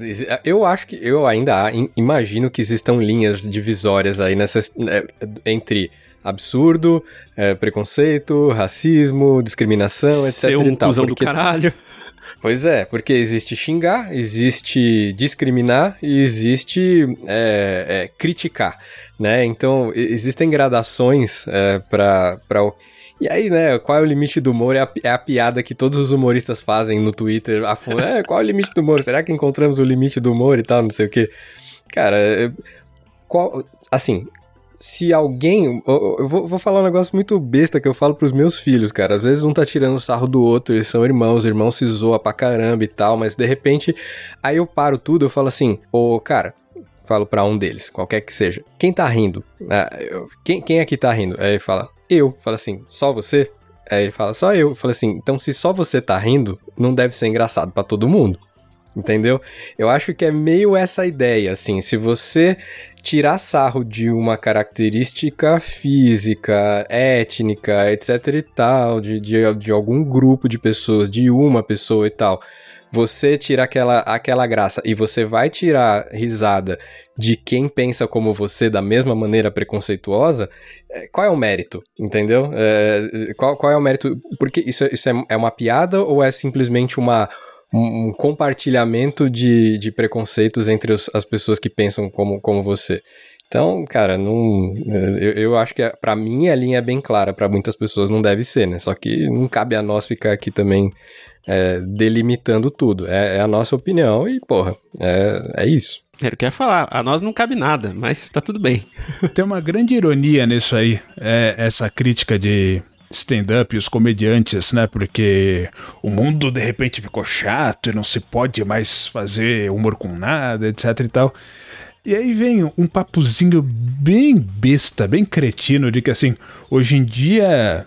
Eu acho que eu ainda imagino que existam linhas divisórias aí nessas, né, entre absurdo, é, preconceito, racismo, discriminação, etc. Ser um tal, porque... do caralho. Pois é, porque existe xingar, existe discriminar e existe é, é, criticar né? Então, existem gradações é, para o. E aí, né, qual é o limite do humor? É a, é a piada que todos os humoristas fazem no Twitter. A, é, qual é o limite do humor? Será que encontramos o limite do humor e tal, não sei o quê? Cara, é, qual, assim, se alguém. Eu vou, falar um negócio muito besta que eu falo pros meus filhos, cara. Às vezes um tá tirando sarro do outro, eles são irmãos, irmão se zoa pra caramba e tal, mas de repente. Aí eu paro tudo, eu falo assim, ô, cara, falo para um deles, qualquer que seja. Quem tá rindo? Ah, eu, quem, quem aqui tá rindo? Aí ele fala, eu. Fala assim, só você? Aí ele fala, só eu. Fala assim, então se só você tá rindo, não deve ser engraçado para todo mundo. Entendeu? Eu acho que é meio essa ideia, assim, se você tirar sarro de uma característica física, étnica, etc e tal, de, de, de algum grupo de pessoas, de uma pessoa e tal, você tira aquela, aquela graça e você vai tirar risada de quem pensa como você da mesma maneira preconceituosa, é, qual é o mérito? Entendeu? É, qual, qual é o mérito? Porque isso, isso é, é uma piada ou é simplesmente uma, um compartilhamento de, de preconceitos entre os, as pessoas que pensam como, como você? Então, cara, não, eu, eu acho que para mim a linha é bem clara, para muitas pessoas não deve ser, né? Só que não cabe a nós ficar aqui também é, delimitando tudo. É, é, a nossa opinião e, porra, é, é isso. Eu quero falar, a nós não cabe nada, mas tá tudo bem. Tem uma grande ironia nisso aí, é essa crítica de stand-up e os comediantes, né? Porque o mundo de repente ficou chato e não se pode mais fazer humor com nada, etc e tal. E aí vem um papozinho bem besta, bem cretino, de que assim, hoje em dia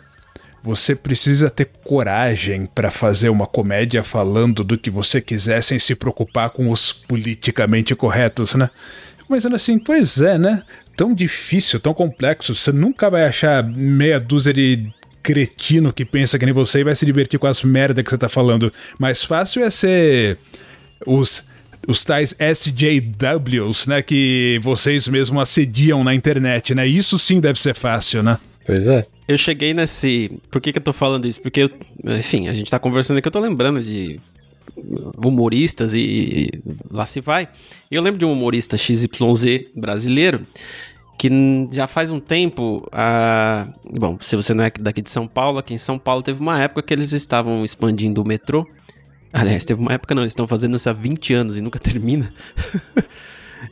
você precisa ter coragem para fazer uma comédia falando do que você quiser sem se preocupar com os politicamente corretos, né? Pensando assim, pois é, né? Tão difícil, tão complexo, você nunca vai achar meia dúzia de cretino que pensa que nem você e vai se divertir com as merdas que você tá falando. Mais fácil é ser os os tais SJWs, né, que vocês mesmos assediam na internet, né? Isso sim deve ser fácil, né? Pois é. Eu cheguei nesse. Por que, que eu tô falando isso? Porque, eu... enfim, a gente tá conversando aqui, eu tô lembrando de humoristas e, e lá se vai. Eu lembro de um humorista XYZ brasileiro que já faz um tempo, a... bom, se você não é daqui de São Paulo, aqui em São Paulo teve uma época que eles estavam expandindo o metrô. Aliás, teve uma época não, eles estão fazendo isso há 20 anos e nunca termina.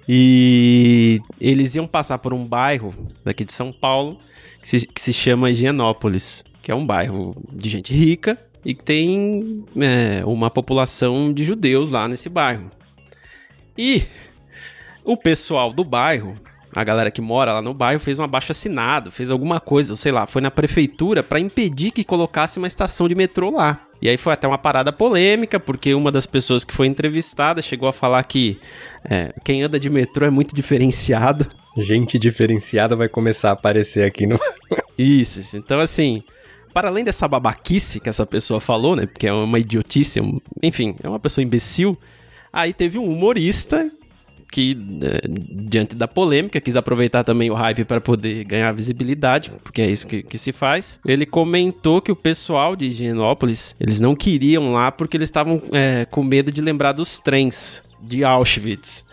e eles iam passar por um bairro daqui de São Paulo que se, que se chama Higienópolis, que é um bairro de gente rica e que tem é, uma população de judeus lá nesse bairro. E o pessoal do bairro a galera que mora lá no bairro fez um abaixo assinado, fez alguma coisa, sei lá, foi na prefeitura para impedir que colocasse uma estação de metrô lá. E aí foi até uma parada polêmica, porque uma das pessoas que foi entrevistada chegou a falar que é, quem anda de metrô é muito diferenciado. Gente diferenciada vai começar a aparecer aqui no. isso, isso. Então, assim, para além dessa babaquice que essa pessoa falou, né? Porque é uma idiotice, enfim, é uma pessoa imbecil. Aí teve um humorista que, é, diante da polêmica, quis aproveitar também o hype para poder ganhar visibilidade, porque é isso que, que, se faz. Ele comentou que o pessoal de Higienópolis, eles não queriam lá porque eles estavam é, com medo de lembrar dos trens de Auschwitz.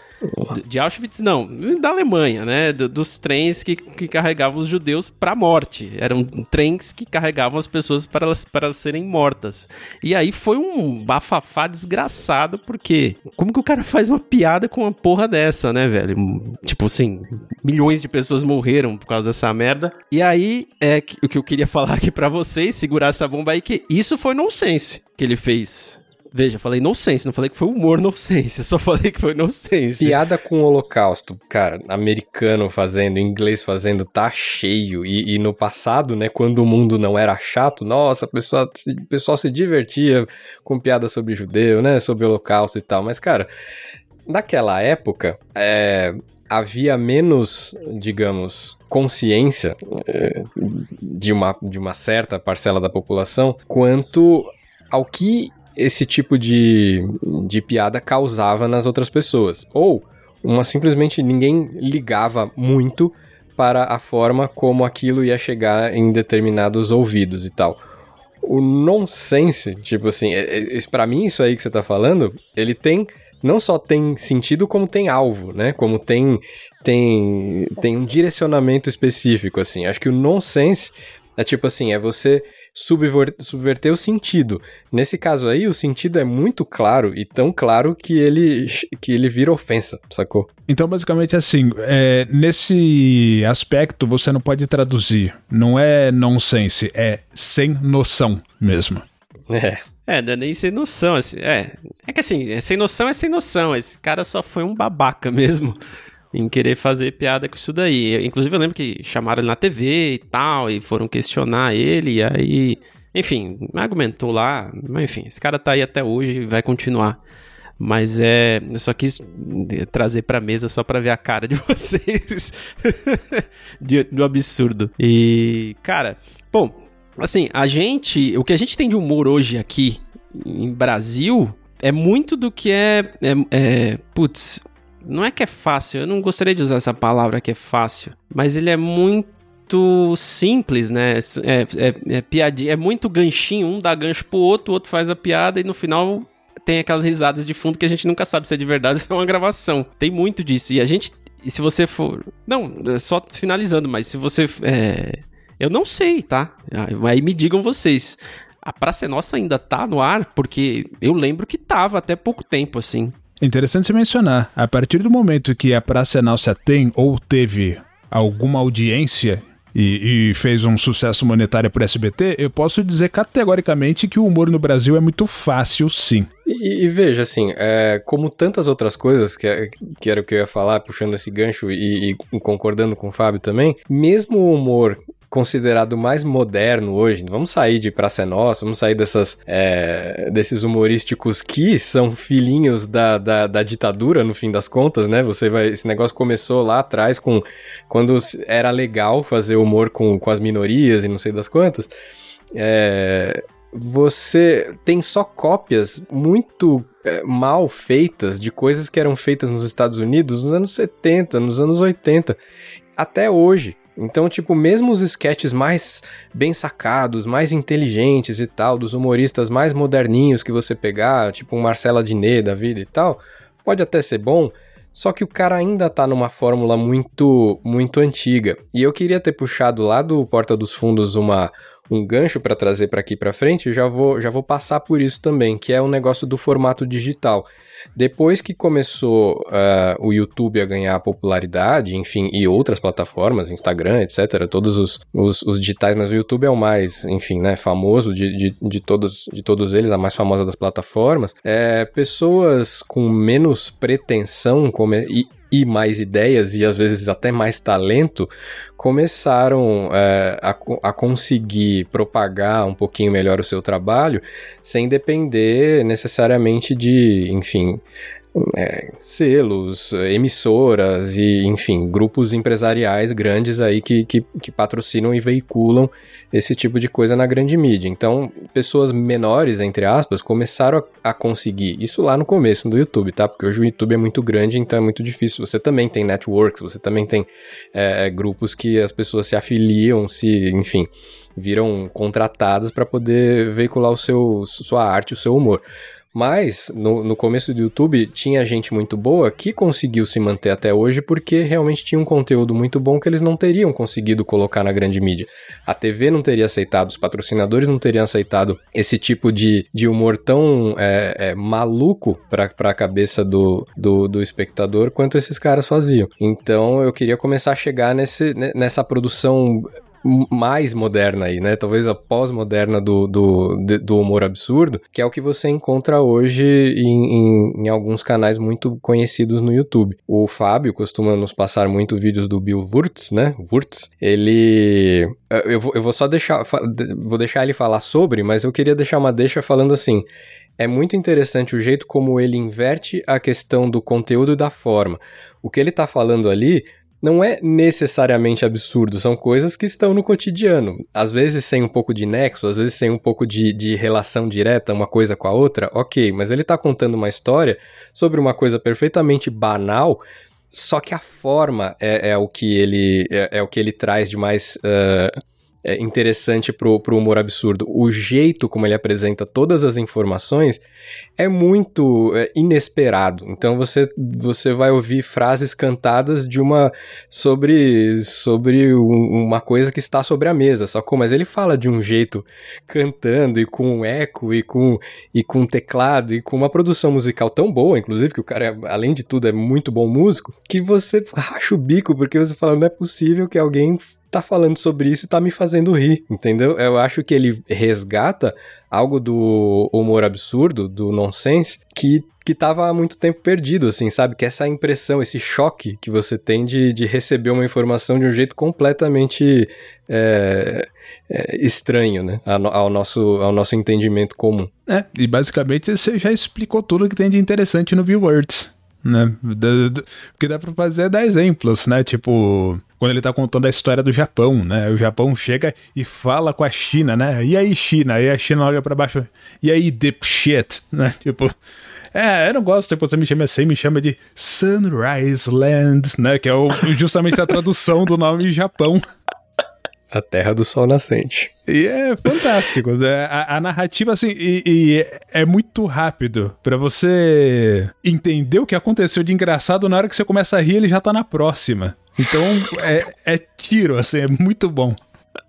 De Auschwitz, não, da Alemanha, né? dos trens que, que carregavam os judeus para a morte. Eram trens que carregavam as pessoas para elas, para elas serem mortas. E aí foi um bafafá desgraçado, porque como que o cara faz uma piada com uma porra dessa, né, velho? Tipo assim, milhões de pessoas morreram por causa dessa merda. E aí é o que eu queria falar aqui para vocês, segurar essa bomba aí, que isso foi nonsense que ele fez. Veja, falei nonsense, não falei que foi humor nonsense, só falei que foi nonsense. Piada com o holocausto, cara, americano fazendo, inglês fazendo, tá cheio. E, e no passado, né, quando o mundo não era chato, nossa, o pessoal, se divertia com piada sobre judeu, né, sobre holocausto e tal. Mas, cara, naquela época, é, havia menos, digamos, consciência é, de, uma, de uma certa parcela da população quanto ao que esse tipo de, de piada causava nas outras pessoas. Ou uma simplesmente ninguém ligava muito para a forma como aquilo ia chegar em determinados ouvidos e tal. O nonsense, tipo assim, é, é, para mim isso aí que você tá falando, ele tem não só tem sentido como tem alvo, né? Como tem tem tem um direcionamento específico assim. Acho que o nonsense é tipo assim, é você subverter o sentido. Nesse caso aí, o sentido é muito claro e tão claro que ele, que ele vira ofensa, sacou? Então, basicamente assim, é, nesse aspecto você não pode traduzir. Não é nonsense, é sem noção mesmo. É. É, não é nem sem noção, assim, é. É que assim, é sem noção é sem noção. Esse cara só foi um babaca mesmo em querer fazer piada com isso daí. Inclusive, eu lembro que chamaram ele na TV e tal, e foram questionar ele, e aí. Enfim, argumentou lá. Mas enfim, esse cara tá aí até hoje e vai continuar. Mas é. Eu só quis trazer pra mesa só pra ver a cara de vocês do absurdo. E, cara, bom, assim, a gente. O que a gente tem de humor hoje aqui em Brasil é muito do que é. é, é putz, não é que é fácil, eu não gostaria de usar essa palavra que é fácil, mas ele é muito simples, né? É, é, é piadinha, é muito ganchinho, um dá gancho pro outro, o outro faz a piada e no final tem aquelas risadas de fundo que a gente nunca sabe se é de verdade ou se é uma gravação. Tem muito disso. E a gente. E se você for. Não, só finalizando, mas se você. É... Eu não sei, tá? Aí me digam vocês. A Praça é Nossa ainda tá no ar? Porque eu lembro que tava até pouco tempo, assim. Interessante mencionar, a partir do momento que a Praça Nossa tem ou teve alguma audiência e, e, fez um sucesso monetário para o SBT, eu posso dizer categoricamente que o humor no Brasil é muito fácil, sim. E, e veja, assim, é, como tantas outras coisas, que, que era o que eu ia falar, puxando esse gancho e, e concordando com o Fábio também, mesmo o humor considerado mais moderno hoje. Vamos sair de Praça é Nossa, vamos sair dessas, é, desses humorísticos que são filhinhos da, da, da, ditadura, no fim das contas, né? Você vai, esse negócio começou lá atrás com quando era legal fazer humor com, com as minorias e não sei das quantas. É, você tem só cópias muito é, mal feitas de coisas que eram feitas nos Estados Unidos nos anos 70, nos anos 80, até hoje Então, tipo, mesmo os sketches mais bem sacados, mais inteligentes e tal, dos humoristas mais moderninhos que você pegar, tipo um Marcela Diné da vida e tal, pode até ser bom, só que o cara ainda tá numa fórmula muito muito antiga. E eu queria ter puxado lá do Porta dos Fundos uma um gancho para trazer para aqui para frente, já vou já vou passar por isso também, que é o negócio do formato digital. Depois que começou uh, o YouTube a ganhar popularidade, enfim, e outras plataformas, Instagram, etc., todos os, os, os, digitais, mas o YouTube é o mais, enfim, né, famoso de, de, de, todos, de todos eles, a mais famosa das plataformas, é, pessoas com menos pretensão come, e, e mais ideias e às vezes até mais talento começaram é, a, a, conseguir propagar um pouquinho melhor o seu trabalho sem depender necessariamente de, enfim, é, selos, emissoras e, enfim, grupos empresariais grandes aí que, que, que, patrocinam e veiculam esse tipo de coisa na grande mídia. Então, pessoas menores, entre aspas, começaram a, a conseguir. Isso lá no começo do YouTube, tá? Porque hoje o YouTube é muito grande, então é muito difícil. Você também tem networks, você também tem é, grupos que as pessoas se afiliam, se, enfim, viram contratadas para poder veicular o seu, sua arte, o seu humor. Mas no, no começo do YouTube tinha gente muito boa que conseguiu se manter até hoje porque realmente tinha um conteúdo muito bom que eles não teriam conseguido colocar na grande mídia. A TV não teria aceitado, os patrocinadores não teriam aceitado esse tipo de, de humor tão é, é, maluco para a cabeça do, do, do espectador quanto esses caras faziam. Então eu queria começar a chegar nesse, nessa produção mais moderna aí, né? Talvez a pós-moderna do, do, do humor absurdo, que é o que você encontra hoje em, em, em, alguns canais muito conhecidos no YouTube. O Fábio costuma nos passar muito vídeos do Bill Wurtz, né? Wurtz. Ele. Eu vou, eu vou só deixar. Vou deixar ele falar sobre, mas eu queria deixar uma deixa falando assim. É muito interessante o jeito como ele inverte a questão do conteúdo e da forma. O que ele tá falando ali não é necessariamente absurdo, são coisas que estão no cotidiano. Às vezes sem um pouco de nexo, às vezes sem um pouco de, de relação direta uma coisa com a outra, ok, mas ele está contando uma história sobre uma coisa perfeitamente banal, só que a forma é, é o que ele é, é, o que ele traz de mais uh, é, interessante pro, pro humor absurdo. O jeito como ele apresenta todas as informações é muito é, inesperado. Então você, você vai ouvir frases cantadas de uma sobre sobre um, uma coisa que está sobre a mesa, só como mas ele fala de um jeito cantando e com eco e com e com teclado e com uma produção musical tão boa, inclusive que o cara além de tudo é muito bom músico, que você racha o bico porque você fala não é possível que alguém tá falando sobre isso e tá me fazendo rir, entendeu? Eu acho que ele resgata algo do humor absurdo, do nonsense, que, que tava há muito tempo perdido, assim, sabe? Que essa impressão, esse choque que você tem de, de receber uma informação de um jeito completamente é, é, estranho, né? Ao nosso, ao nosso entendimento comum. É, e basicamente você já explicou tudo que tem de interessante no Words né? O que dá pra fazer é dar exemplos, né? Tipo, quando ele tá contando a história do Japão, né? O Japão chega e fala com a China, né? E aí, China? E a China olha pra baixo. E aí, dipshit, né? Tipo, é, eu não gosto, tipo, você me chama assim, me chama de Sunrise Land, né? Que é o, justamente a tradução do nome Japão. A Terra do Sol Nascente. E é fantástico. É, a, a, narrativa, assim, e, e é muito rápido. para você entender o que aconteceu de engraçado, na hora que você começa a rir, ele já tá na próxima. Então, é, é tiro, assim, é muito bom.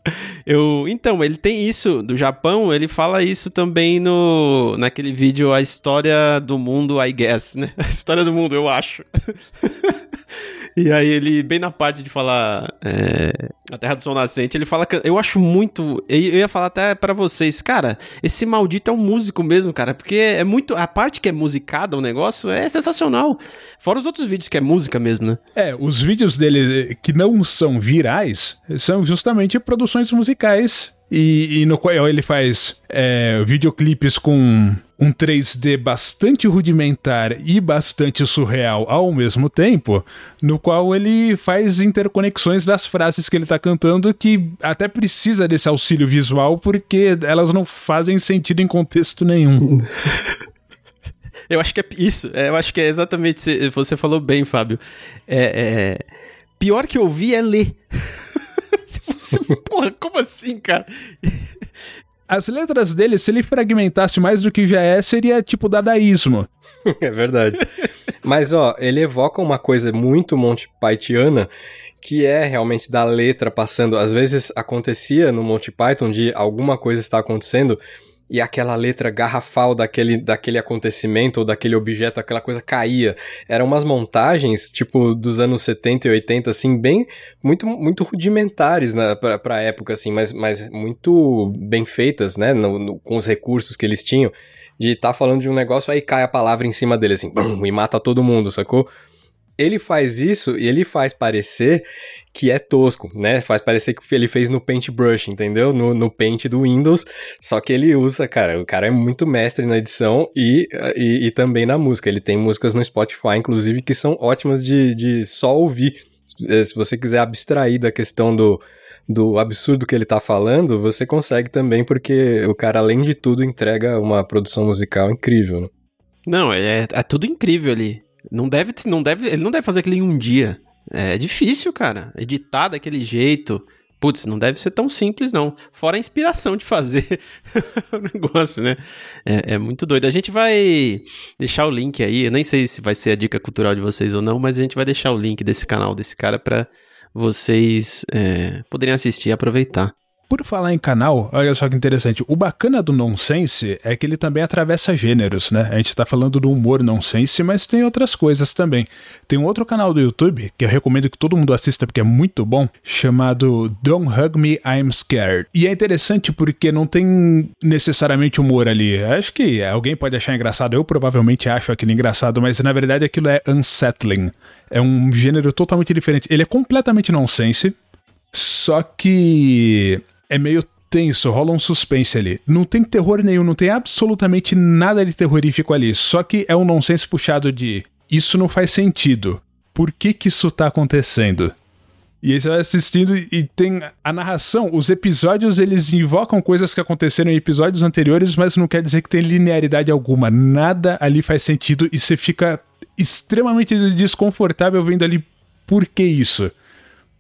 Eu, então, ele tem isso do Japão, ele fala isso também no naquele vídeo A História do Mundo, I guess, né? A História do Mundo, eu acho. e aí ele, bem na parte de falar é, A Terra do Sol Nascente, ele fala, eu acho muito, eu ia falar até para vocês, cara, esse maldito é um músico mesmo, cara, porque é muito, a parte que é musicada, o negócio, é sensacional. Fora os outros vídeos que é música mesmo, né? É, os vídeos dele que não são virais, são justamente produções musicais e, e, no qual ele faz é, videoclipes com um 3D bastante rudimentar e bastante surreal ao mesmo tempo, no qual ele faz interconexões das frases que ele está cantando que até precisa desse auxílio visual porque elas não fazem sentido em contexto nenhum. eu acho que é isso, é, eu acho que é exatamente, você falou bem, Fábio. É, é pior que ouvir é ler. Porra, como assim, cara? As letras dele, se ele fragmentasse mais do que já é, seria tipo dadaísmo. é verdade. Mas, ó, ele evoca uma coisa muito Monty Pythiana, que é realmente da letra passando. Às vezes acontecia no Monty Python de alguma coisa está acontecendo e aquela letra garrafal daquele, daquele acontecimento ou daquele objeto, aquela coisa caía. Eram umas montagens, tipo, dos anos 70 e 80, assim, bem, muito, muito rudimentares né, pra, pra época, assim, mas, mas muito bem feitas, né, no, no, com os recursos que eles tinham. De estar tá falando de um negócio, aí cai a palavra em cima dele, assim, e mata todo mundo, sacou? Ele faz isso e ele faz parecer que é tosco, né? Faz parecer que ele fez no Paintbrush, entendeu? No, no Paint do Windows, só que ele usa, cara, o cara é muito mestre na edição e, e, e também na música. Ele tem músicas no Spotify, inclusive, que são ótimas de, de só ouvir. Eh, se você quiser abstrair da questão do, do absurdo que ele tá falando, você consegue também, porque o cara, além de tudo, entrega uma produção musical incrível, né? Não, é, é tudo incrível ali. Não deve, não deve, ele não deve fazer aquilo em um dia. É difícil, cara. Editar daquele jeito. Putz, não deve ser tão simples, não. Fora a inspiração de fazer o negócio, né? É, é, muito doido. A gente vai deixar o link aí. Eu nem sei se vai ser a dica cultural de vocês ou não, mas a gente vai deixar o link desse canal desse cara para vocês é, poderem assistir e aproveitar. Por falar em canal, olha só que interessante. O bacana do nonsense é que ele também atravessa gêneros, né? A gente tá falando do humor nonsense, mas tem outras coisas também. Tem um outro canal do YouTube que eu recomendo que todo mundo assista porque é muito bom, chamado Don't Hug Me, I'm Scared. E é interessante porque não tem necessariamente humor ali. Acho que alguém pode achar engraçado, eu provavelmente acho aquilo engraçado, mas na verdade aquilo é unsettling. É um gênero totalmente diferente. Ele é completamente nonsense, só que é meio tenso, rola um suspense ali. Não tem terror nenhum, não tem absolutamente nada de terrorífico ali. Só que é um nonsense puxado de isso não faz sentido. Por que que isso tá acontecendo? E aí você vai assistindo e tem a narração, os episódios eles invocam coisas que aconteceram em episódios anteriores, mas não quer dizer que tem linearidade alguma. Nada ali faz sentido e você fica extremamente desconfortável vendo ali por que isso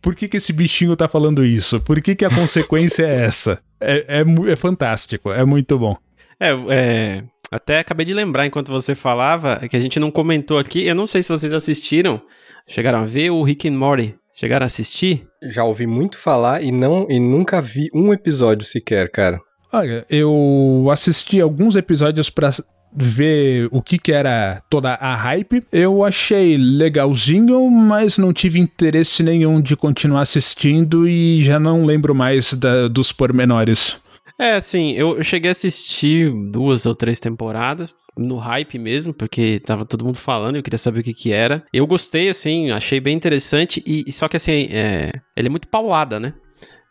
por que, que esse bichinho tá falando isso? Por que, que a consequência é essa? É, é, é, fantástico, é muito bom. É, é, até acabei de lembrar enquanto você falava que a gente não comentou aqui. Eu não sei se vocês assistiram, chegaram a ver o Rick and Morty. Chegaram a assistir? Já ouvi muito falar e não e nunca vi um episódio sequer, cara. Olha, eu assisti alguns episódios para ver o que, que era toda a hype. Eu achei legalzinho, mas não tive interesse nenhum de continuar assistindo e já não lembro mais da, dos pormenores. É, assim, eu, eu cheguei a assistir duas ou três temporadas, no hype mesmo, porque tava todo mundo falando, eu queria saber o que que era. Eu gostei, assim, achei bem interessante, e, só que assim, é, ele é muito paulada, né?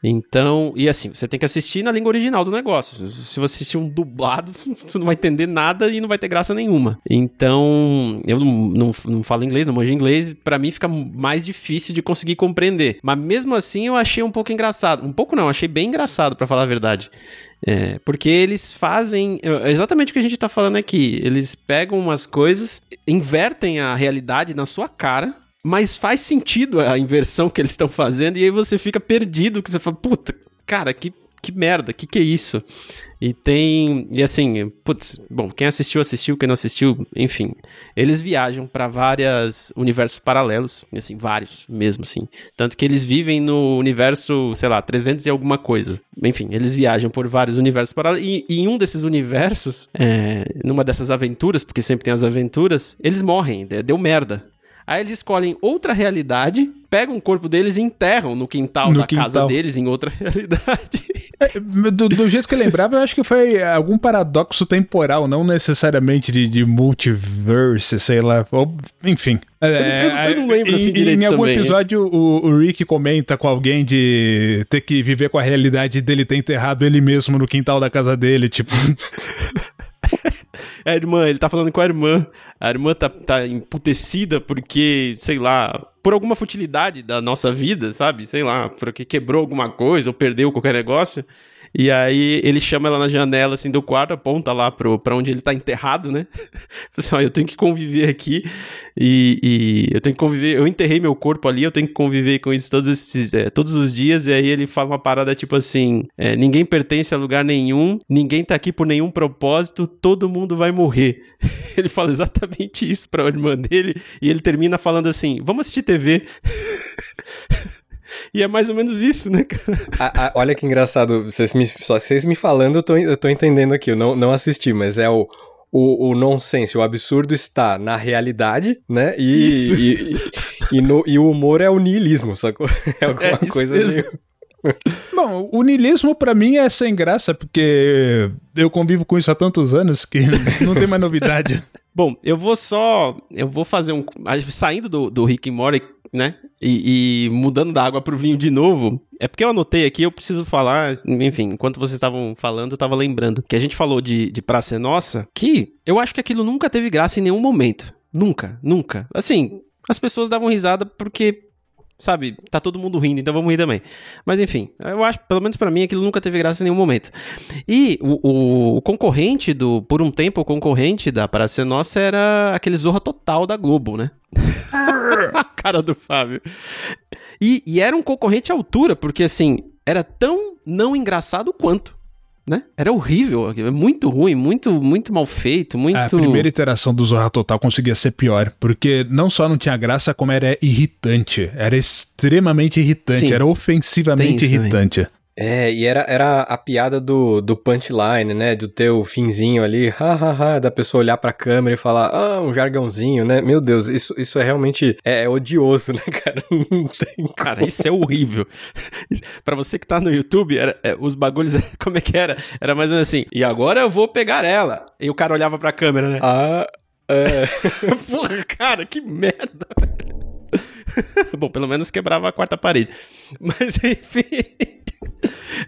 Então, e assim, você tem que assistir na língua original do negócio. Se você assistir um dublado, você não vai entender nada e não vai ter graça nenhuma. Então, eu não, não, não falo inglês, não manjo inglês, para mim fica mais difícil de conseguir compreender. Mas mesmo assim, eu achei um pouco engraçado. Um pouco não, achei bem engraçado, para falar a verdade. É, porque eles fazem é exatamente o que a gente tá falando aqui. Eles pegam umas coisas, invertem a realidade na sua cara mas faz sentido a inversão que eles estão fazendo, e aí você fica perdido, que você fala, puta, cara, que, que merda, que que é isso? E tem, e assim, putz, bom, quem assistiu, assistiu, quem não assistiu, enfim, eles viajam para vários universos paralelos, assim, vários mesmo, assim. Tanto que eles vivem no universo, sei lá, 300 e alguma coisa. Enfim, eles viajam por vários universos paralelos, e, e em um desses universos, é, numa dessas aventuras, porque sempre tem as aventuras, eles morrem, deu merda. Aí eles escolhem outra realidade, pegam o corpo deles e enterram no quintal no da quintal. casa deles em outra realidade. É, do, do, jeito que eu lembrava, eu acho que foi algum paradoxo temporal, não necessariamente de, de multiverse, sei lá. Ou, enfim. É, eu, eu, eu, não lembro assim em, direito Em algum também. episódio, o, o, Rick comenta com alguém de ter que viver com a realidade dele ter enterrado ele mesmo no quintal da casa dele, tipo. é irmã, ele tá falando com a irmã. A irmã tá, tá emputecida porque, sei lá, por alguma futilidade da nossa vida, sabe? Sei lá, porque quebrou alguma coisa ou perdeu qualquer negócio. E aí ele chama ela na janela, assim, do quarto, aponta lá pro, pra onde ele tá enterrado, né? assim, ó, eu tenho que conviver aqui e, e, eu tenho que conviver, eu enterrei meu corpo ali, eu tenho que conviver com isso todos esses, é, todos os dias, e aí ele fala uma parada tipo assim, é, ninguém pertence a lugar nenhum, ninguém tá aqui por nenhum propósito, todo mundo vai morrer. ele fala exatamente isso pra irmã dele, e ele termina falando assim, vamos assistir TV. E é mais ou menos isso, né, cara? A, a, olha que engraçado. Vocês me, só vocês me falando, eu tô, eu tô entendendo aqui. Eu não, não assisti, mas é o. O, o nonsense, o absurdo está na realidade, né? E, isso. e, e, e, no, e o humor é o niilismo, sacou? É alguma é coisa mesmo. meio. Bom, o niilismo para mim é sem graça, porque eu convivo com isso há tantos anos que não tem mais novidade. Bom, eu vou só. Eu vou fazer um. Saindo do, do Rick and Morty, né? E, e, mudando da água pro vinho de novo, é porque eu anotei aqui, eu preciso falar, enfim, enquanto vocês estavam falando, eu tava lembrando que a gente falou de, de Praça é Nossa, que eu acho que aquilo nunca teve graça em nenhum momento. Nunca, nunca. Assim, as pessoas davam risada porque sabe, tá todo mundo rindo, então vamos rir também. Mas enfim, eu acho, pelo menos para mim, aquilo nunca teve graça em nenhum momento. E o, o, o, concorrente do, por um tempo, o concorrente da Praça Nossa era aquele Zorra Total da Globo, né? a cara do Fábio. E, e era um concorrente à altura, porque assim, era tão não engraçado quanto. Né? Era horrível, é muito ruim, muito muito mal feito, muito... A primeira iteração do Zorra Total conseguia ser pior, porque não só não tinha graça, como era irritante. Era extremamente irritante, Sim, era ofensivamente irritante. É, e era, era a piada do, do punchline, né? Do teu finzinho ali, hahaha, da pessoa olhar pra câmera e falar, ah, um jargãozinho, né? Meu Deus, isso, isso é realmente é, é odioso, né, cara? Não tem Cara, isso é horrível. pra você que tá no YouTube, era, é, os bagulhos, como é que era? Era mais ou menos assim, e agora eu vou pegar ela. E o cara olhava pra câmera, né? Ah, é. Porra, cara, que merda, Bom, pelo menos quebrava a quarta parede. Mas enfim.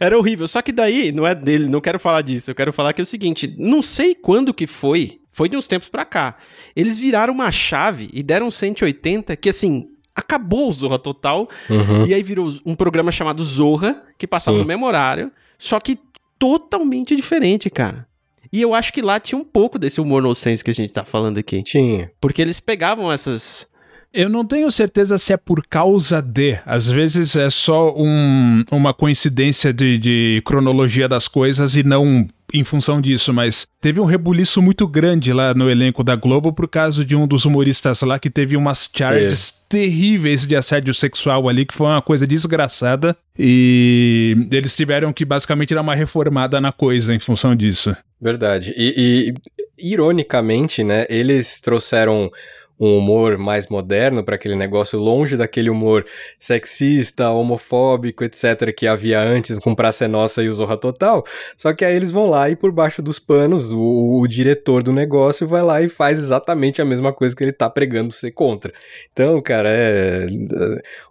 Era horrível. Só que daí, não é dele, não quero falar disso. Eu quero falar que é o seguinte: não sei quando que foi, foi de uns tempos pra cá. Eles viraram uma chave e deram 180 que assim. Acabou o Zorra Total. Uhum. E aí virou um programa chamado Zorra, que passava Sim. no mesmo horário. Só que totalmente diferente, cara. E eu acho que lá tinha um pouco desse humor nonsense que a gente tá falando aqui. Tinha. Porque eles pegavam essas eu não tenho certeza se é por causa de. Às vezes é só um, uma coincidência de, de cronologia das coisas e não em função disso, mas teve um rebuliço muito grande lá no elenco da Globo por causa de um dos humoristas lá que teve umas charges é. terríveis de assédio sexual ali, que foi uma coisa desgraçada. E eles tiveram que basicamente dar uma reformada na coisa em função disso. Verdade. E, e ironicamente, né, eles trouxeram um humor mais moderno para aquele negócio, longe daquele humor sexista, homofóbico, etc., que havia antes com Praça é Nossa e o Zorra Total. Só que aí eles vão lá e por baixo dos panos, o, o diretor do negócio vai lá e faz exatamente a mesma coisa que ele tá pregando ser contra. Então, cara, é.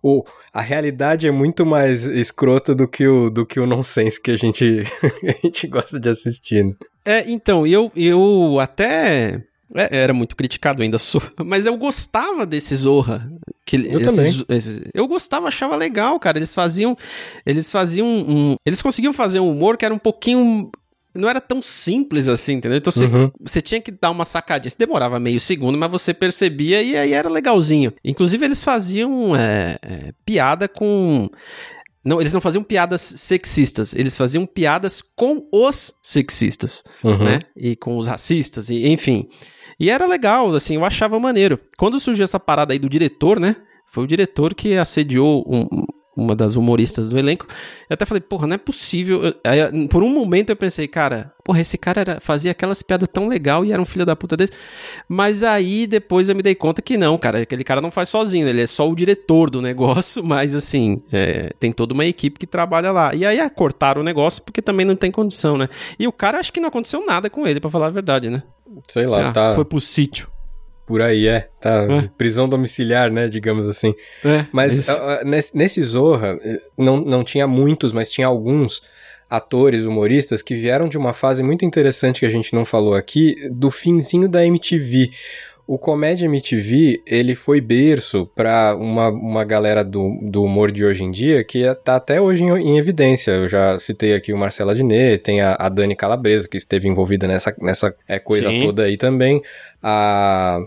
O, a realidade é muito mais escrota do que o, do que o nonsense que a gente, a gente gosta de assistir. Né? É, então, eu, eu até é, era muito criticado, ainda sou. Mas eu gostava desse Zorra. Que eu esses, também. Esses, eu gostava, achava legal, cara. Eles faziam. Eles faziam um. Eles conseguiam fazer um humor que era um pouquinho. Não era tão simples assim, entendeu? Então você, uhum. tinha que dar uma sacadinha. Você demorava meio segundo, mas você percebia e aí era legalzinho. Inclusive, eles faziam é, é, piada com. Não, eles não faziam piadas sexistas, eles faziam piadas com os sexistas, uhum. né? E com os racistas, e enfim. E era legal, assim, eu achava maneiro. Quando surgiu essa parada aí do diretor, né? Foi o diretor que assediou um, uma das humoristas do elenco. Eu até falei, porra, não é possível. Aí, por um momento eu pensei, cara, porra, esse cara era, fazia aquelas piadas tão legal e era um filho da puta desse. Mas aí depois eu me dei conta que não, cara, aquele cara não faz sozinho, ele é só o diretor do negócio, mas assim, é, tem toda uma equipe que trabalha lá. E aí cortaram o negócio porque também não tem condição, né? E o cara acho que não aconteceu nada com ele, para falar a verdade, né? Sei lá, tá. Foi pro sítio. Por aí, é. Tá. É. Prisão domiciliar, né? Digamos assim. É, mas uh, nesse, nesse Zorra, eh, não, não tinha muitos, mas tinha alguns atores, humoristas que vieram de uma fase muito interessante que a gente não falou aqui, do finzinho da MTV. o Comédia MTV, ele foi berço pra uma, uma galera do, do humor de hoje em dia que tá até hoje em, em evidência. Eu já citei aqui o Marcelo Adnet, tem a, a Dani Calabresa, que esteve envolvida nessa, nessa é, coisa Sim. toda aí também. A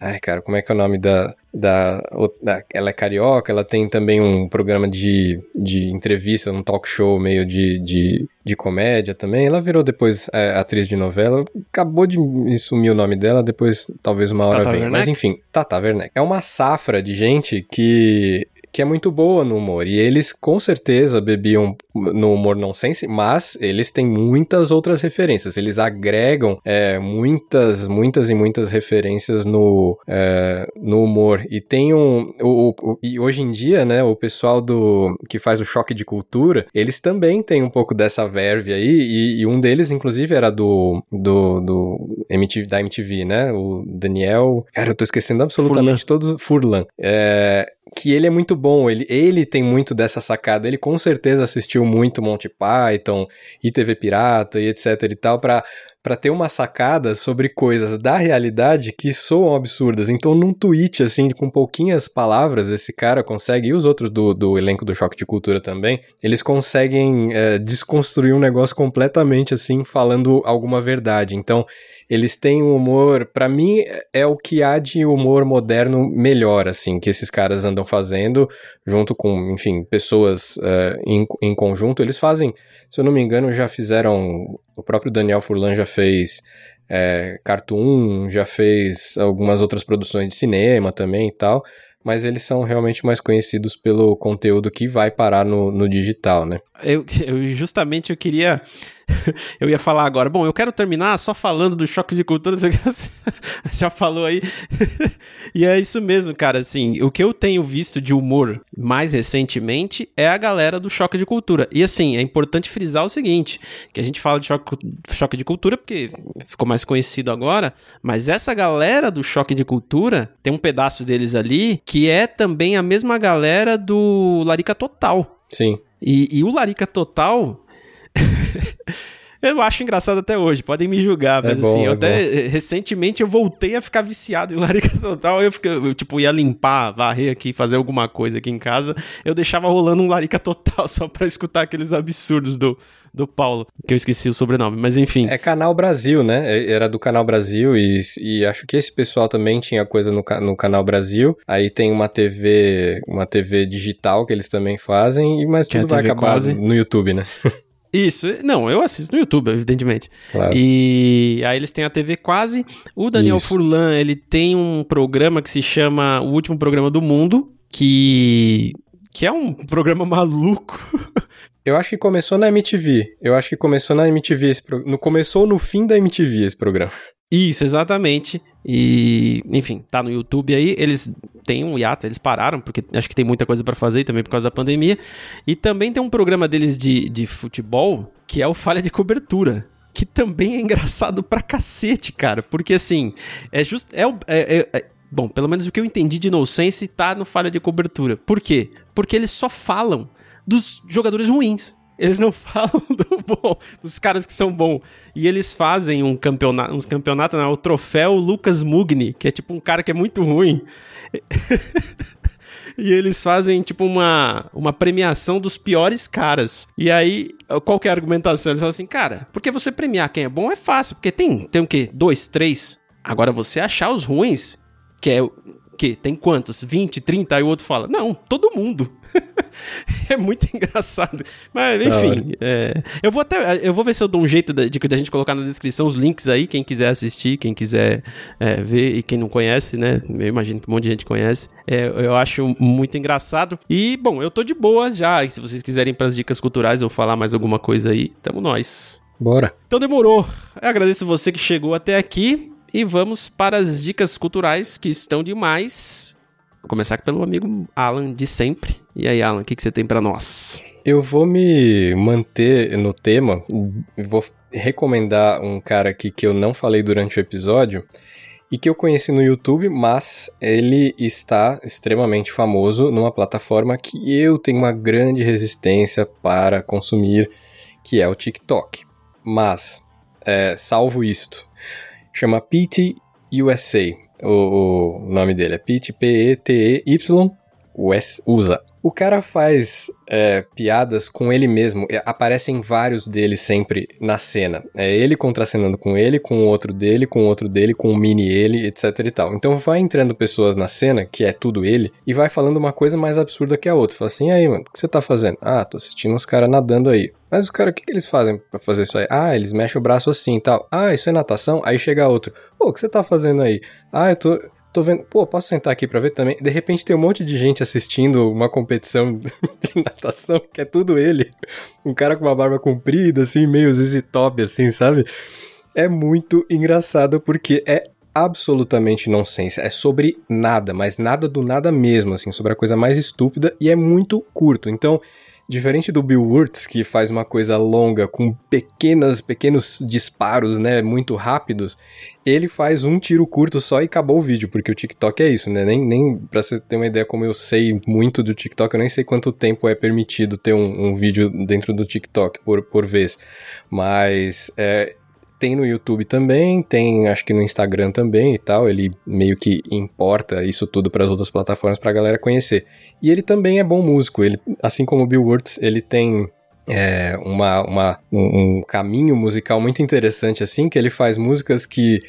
Ai, cara, como é que é o nome da, da, da, Ela é carioca, ela tem também um programa de, de entrevista, um talk show meio de, de, de comédia também. Ela virou depois é, atriz de novela. Acabou de sumir o nome dela, depois talvez uma hora Tata venha. Werneck? Mas enfim, Tata Werneck. É uma safra de gente que que é muito boa no humor. E eles com certeza bebiam no humor nonsense, mas eles têm muitas outras referências. Eles agregam é, muitas, muitas e muitas referências no, é, no humor. E tem um. O, o, e hoje em dia, né, o pessoal do que faz o choque de cultura, eles também têm um pouco dessa verve aí. E, e um deles, inclusive, era do, do, do MTV, da MTV, né? O Daniel. Cara, eu tô esquecendo absolutamente Furlan. todos. Furlan. É, que ele é muito bom, ele, ele tem muito dessa sacada, ele com certeza assistiu muito Monty Python e TV Pirata e etc e tal para para ter uma sacada sobre coisas da realidade que soam absurdas. Então, num tweet, assim, com pouquinhas palavras, esse cara consegue, e os outros do, do elenco do Choque de Cultura também, eles conseguem é, desconstruir um negócio completamente, assim, falando alguma verdade. Então, eles têm um humor, para mim, é o que há de humor moderno melhor, assim, que esses caras andam fazendo, junto com, enfim, pessoas uh, em, em conjunto. Eles fazem, se eu não me engano, já fizeram. O próprio Daniel Furlan já fez é, Cartoon, já fez algumas outras produções de cinema também e tal mas eles são realmente mais conhecidos pelo conteúdo que vai parar no, no digital, né? Eu, eu justamente eu queria eu ia falar agora. Bom, eu quero terminar só falando do choque de cultura. Você já falou aí. e é isso mesmo, cara. Assim, o que eu tenho visto de humor mais recentemente é a galera do choque de cultura. E assim, é importante frisar o seguinte: que a gente fala de choque, choque de cultura porque ficou mais conhecido agora, mas essa galera do choque de cultura tem um pedaço deles ali que é também a mesma galera do Larica Total. Sim. E, e o Larica Total eu acho engraçado até hoje, podem me julgar, mas é assim, bom, eu é até bom. recentemente eu voltei a ficar viciado em Larica Total, eu, fiquei, eu tipo ia limpar, varrer aqui, fazer alguma coisa aqui em casa, eu deixava rolando um Larica Total só pra escutar aqueles absurdos do, do Paulo, que eu esqueci o sobrenome, mas enfim. É Canal Brasil, né? É, era do Canal Brasil e, e acho que esse pessoal também tinha coisa no, no Canal Brasil. Aí tem uma TV, uma TV digital que eles também fazem, mas tudo vai acabar quase. no YouTube, né? Isso, não, eu assisto no YouTube, evidentemente. Claro. E aí eles têm a TV quase. O Daniel Isso. Furlan, ele tem um programa que se chama O Último Programa do Mundo, que que é um programa maluco. Eu acho que começou na MTV. Eu acho que começou na MTV esse programa. Começou no fim da MTV esse programa. Isso, exatamente. E, enfim, tá no YouTube aí. Eles têm um hiato, eles pararam, porque acho que tem muita coisa para fazer também por causa da pandemia. E também tem um programa deles de, de futebol, que é o Falha de Cobertura. Que também é engraçado pra cacete, cara. Porque assim, é justo. É, é, é, é, bom, pelo menos o que eu entendi de Inocência tá no Falha de Cobertura. Por quê? Porque eles só falam dos jogadores ruins. Eles não falam do bom, dos caras que são bons. E eles fazem um campeonato, uns campeonatos, né? o troféu Lucas Mugni, que é tipo um cara que é muito ruim. e eles fazem tipo uma, uma premiação dos piores caras. E aí, qual que é a argumentação? Eles falam assim, cara, porque você premiar quem é bom é fácil, porque tem, tem o quê? Dois, três? Agora você achar os ruins, que é que tem quantos? 20, 30? Aí o outro fala, não, todo mundo. é muito engraçado. Mas, enfim, é, eu vou até. Eu vou ver se eu dou um jeito de, de, a gente colocar na descrição os links aí, quem quiser assistir, quem quiser é, ver e quem não conhece, né? Eu imagino que um monte de gente conhece. É, eu acho muito engraçado. E, bom, eu tô de boas já. E se vocês quiserem para as dicas culturais ou falar mais alguma coisa aí, tamo nós. Bora. Então demorou. Eu agradeço você que chegou até aqui. E vamos para as dicas culturais que estão demais. Vou começar pelo amigo Alan de sempre. E aí, Alan, o que, que você tem para nós? Eu vou me manter no tema. Vou recomendar um cara aqui que eu não falei durante o episódio e que eu conheci no YouTube, mas ele está extremamente famoso numa plataforma que eu tenho uma grande resistência para consumir, que é o TikTok. Mas, é, salvo isto, chama PT USA. o, o nome dele é Pete, P-E-T-E-Y, usa. O cara faz é, piadas com ele mesmo. Aparecem vários deles sempre na cena. É ele contracenando com ele, com o outro dele, com o outro dele, com o mini ele, etc e tal. Então vai entrando pessoas na cena, que é tudo ele, e vai falando uma coisa mais absurda que a outra. Fala assim, aí, mano, o que você tá fazendo? Ah, tô assistindo uns caras nadando aí. Mas os caras, o que, que eles fazem para fazer isso aí? Ah, eles mexem o braço assim e tal. Ah, isso é natação? Aí chega outro. Pô, o que você tá fazendo aí? Ah, eu tô tô vendo, pô, posso sentar aqui pra ver também? De repente tem um monte de gente assistindo uma competição de natação, que é tudo ele. Um cara com uma barba comprida, assim, meio ZZ Top, assim, sabe? É muito engraçado porque é absolutamente nonsense. É sobre nada, mas nada do nada mesmo, assim, sobre a coisa mais estúpida e é muito curto. Então, Diferente do Bill Wurtz, que faz uma coisa longa com pequenas, pequenos disparos, né, muito rápidos, ele faz um tiro curto só e acabou o vídeo, porque o TikTok é isso, né? Nem, nem pra você ter uma ideia como eu sei muito do TikTok, eu nem sei quanto tempo é permitido ter um, um vídeo dentro do TikTok por, por vez. Mas é, tem no YouTube também, tem acho que no Instagram também e tal. Ele meio que importa isso tudo para as outras plataformas para a galera conhecer. E ele também é bom músico. Ele, assim como o Bill Wurtz, ele tem é, uma, uma, um, um caminho musical muito interessante assim, que ele faz músicas que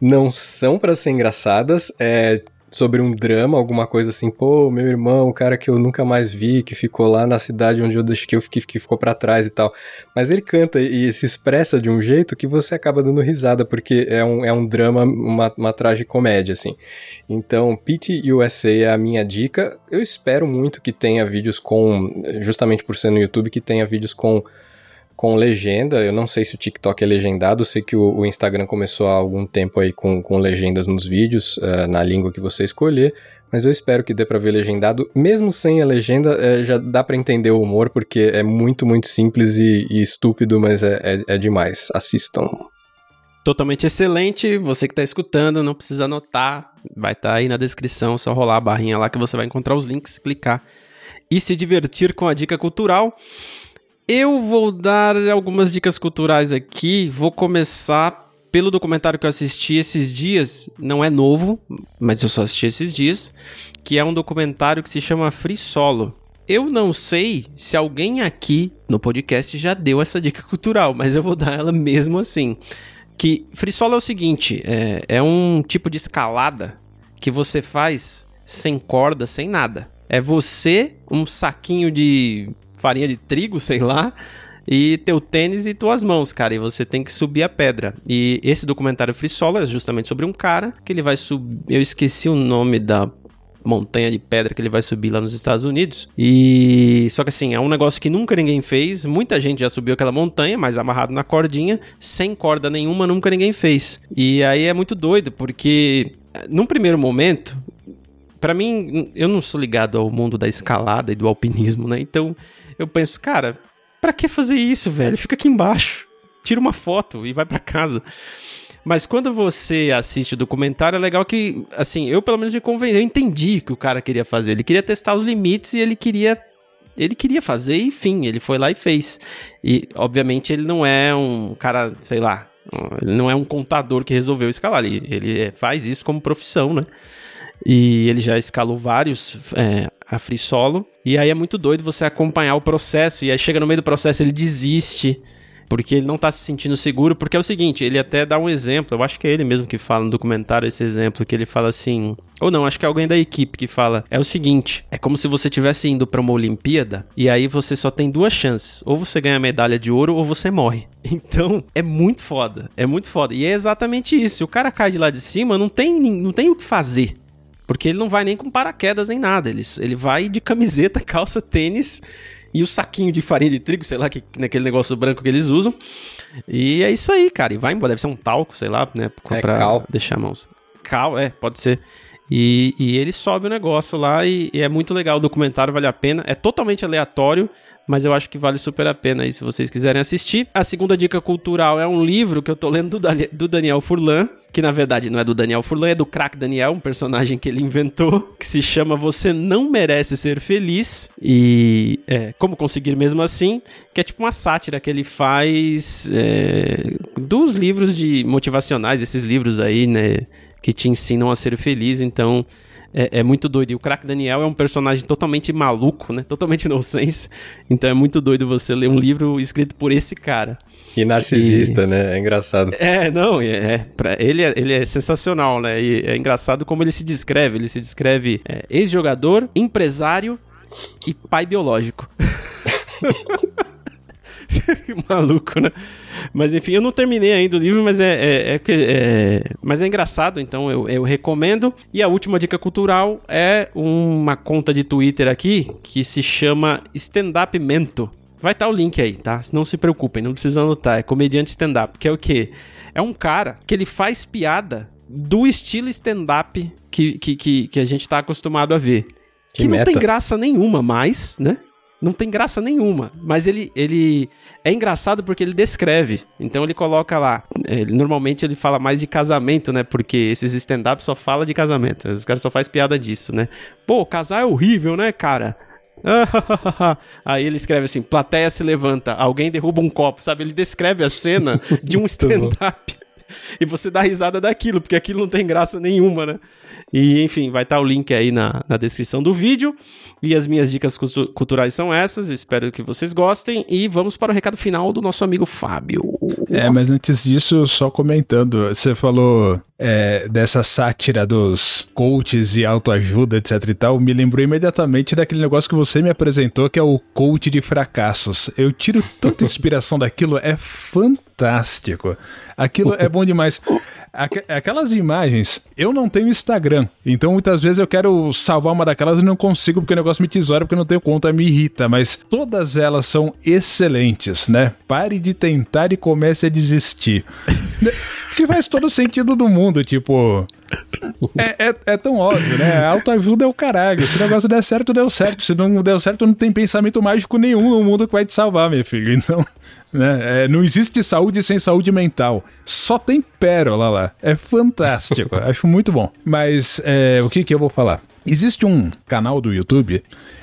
não são para ser engraçadas, é sobre um drama, alguma coisa assim, pô, meu irmão, o cara que eu nunca mais vi, que ficou lá na cidade onde eu deixei que eu fiquei, que ficou para trás e tal. Mas ele canta e se expressa de um jeito que você acaba dando risada, porque é um, é um drama, uma, uma tragicomédia, assim. Então, Pete USA é a minha dica. Eu espero muito que tenha vídeos com, justamente por ser no YouTube, que tenha vídeos com com legenda. Eu não sei se o TikTok é legendado, sei que o, o Instagram começou há algum tempo aí com, com legendas nos vídeos, uh, na língua que você escolher. Mas eu espero que dê pra ver legendado. Mesmo sem a legenda, é, já dá para entender o humor, porque é muito, muito simples e, e estúpido, mas é, é, é demais. Assistam totalmente excelente. Você que está escutando, não precisa anotar, vai estar tá aí na descrição, só rolar a barrinha lá que você vai encontrar os links, clicar e se divertir com a dica cultural. Eu vou dar algumas dicas culturais aqui. Vou começar pelo documentário que eu assisti esses dias. Não é novo, mas eu só assisti esses dias. Que é um documentário que se chama Free Solo. Eu não sei se alguém aqui no podcast já deu essa dica cultural, mas eu vou dar ela mesmo assim. Que Free Solo é o seguinte: é, é um tipo de escalada que você faz sem corda, sem nada. É você, um saquinho de farinha de trigo, sei lá, e teu tênis e tuas mãos, cara, e você tem que subir a pedra. E esse documentário Free Solo é justamente sobre um cara que ele vai subir, eu esqueci o nome da montanha de pedra que ele vai subir lá nos Estados Unidos. E só que assim, é um negócio que nunca ninguém fez. Muita gente já subiu aquela montanha, mas amarrado na cordinha, sem corda nenhuma, nunca ninguém fez. E aí é muito doido, porque num primeiro momento, para mim, eu não sou ligado ao mundo da escalada e do alpinismo, né? Então, eu penso, cara, para que fazer isso, velho? Fica aqui embaixo, tira uma foto e vai para casa. Mas quando você assiste o documentário, é legal que, assim, eu pelo menos me convenci, eu entendi que o cara queria fazer. Ele queria testar os limites e ele queria ele queria fazer, enfim, ele foi lá e fez. E, obviamente, ele não é um cara, sei lá, ele não é um contador que resolveu escalar. Ele, ele faz isso como profissão, né? E ele já escalou vários é, a free solo. E aí é muito doido você acompanhar o processo. E aí chega no meio do processo, ele desiste. Porque ele não tá se sentindo seguro. Porque é o seguinte, ele até dá um exemplo. Eu acho que é ele mesmo que fala no documentário esse exemplo. Que ele fala assim. Ou não, acho que é alguém da equipe que fala. É o seguinte: é como se você estivesse indo para uma Olimpíada. E aí você só tem duas chances. Ou você ganha a medalha de ouro ou você morre. Então, é muito foda. É muito foda. E é exatamente isso. Se o cara cai de lá de cima, não tem, não tem o que fazer. Porque ele não vai nem com paraquedas nem nada. Ele, ele vai de camiseta, calça, tênis e o saquinho de farinha de trigo, sei lá, que, naquele negócio branco que eles usam. E é isso aí, cara. E vai embora. Deve ser um talco, sei lá, né? É, pra cal. deixar a mão. Cal, é, pode ser. E, e ele sobe o negócio lá e, e é muito legal. O documentário vale a pena. É totalmente aleatório mas eu acho que vale super a pena aí se vocês quiserem assistir. A segunda dica cultural é um livro que eu tô lendo do, Daniel Furlan, que na verdade não é do Daniel Furlan, é do Crack Daniel, um personagem que ele inventou, que se chama Você Não Merece Ser Feliz e é, Como Conseguir Mesmo Assim, que é tipo uma sátira que ele faz é, dos livros de motivacionais, esses livros aí, né? que te ensinam a ser feliz. Então, é, é, muito doido. E o Crack Daniel é um personagem totalmente maluco, né? Totalmente nonsense. Então é muito doido você ler um livro escrito por esse cara. E narcisista, e... né? É engraçado. É, não, é, é, ele, é, ele é sensacional, né? E é engraçado como ele se descreve. Ele se descreve é, ex-jogador, empresário e pai biológico. Maluco, né? Mas enfim, eu não terminei ainda o livro, mas é, é, é, é mas é engraçado, então eu, eu recomendo. E a última dica cultural é uma conta de Twitter aqui que se chama Stand Up Mento. Vai estar tá o link aí, tá? Não se preocupem, não precisa anotar. É comediante stand-up, que é o quê? É um cara que ele faz piada do estilo stand-up que, que, que, que, a gente tá acostumado a ver. Que, que não tem graça nenhuma mais, né? Não tem graça nenhuma. Mas ele, ele é engraçado porque ele descreve. Então ele coloca lá. Ele, normalmente ele fala mais de casamento, né? Porque esses stand-up só fala de casamento. Os caras só faz piada disso, né? Pô, casar é horrível, né, cara? Aí ele escreve assim: plateia se levanta, alguém derruba um copo, sabe? Ele descreve a cena de um stand-up. E você dá risada daquilo, porque aquilo não tem graça nenhuma, né? E enfim, vai estar o link aí na, na descrição do vídeo. E as minhas dicas culturais são essas, espero que vocês gostem. E vamos para o recado final do nosso amigo Fábio. É, mas antes disso, só comentando, você falou é, dessa sátira dos coaches e autoajuda, etc e tal, me lembrou imediatamente daquele negócio que você me apresentou, que é o coach de fracassos. Eu tiro tanta inspiração daquilo, é fantástico. Aquilo é bom demais. Aquelas imagens, eu não tenho Instagram, então muitas vezes eu quero salvar uma daquelas e não consigo porque o negócio me tesoura, porque eu não tenho conta, me irrita, mas todas elas são excelentes, né? Pare de tentar e comece a desistir. que faz todo sentido do mundo, tipo. É, é, é, tão óbvio, né? Autoajuda é o caralho. Se o negócio der certo, deu certo. Se não deu certo, não tem pensamento mágico nenhum no mundo que vai te salvar, meu filho. Então, né? É, não existe saúde sem saúde mental. Só tem pérola lá. É fantástico. Acho muito bom. Mas é, o que, que eu vou falar? Existe um canal do YouTube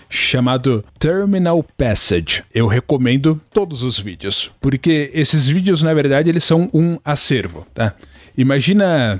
chamado Terminal Passage. Eu recomendo todos os vídeos, porque esses vídeos, na verdade, eles são um acervo, tá? Imagina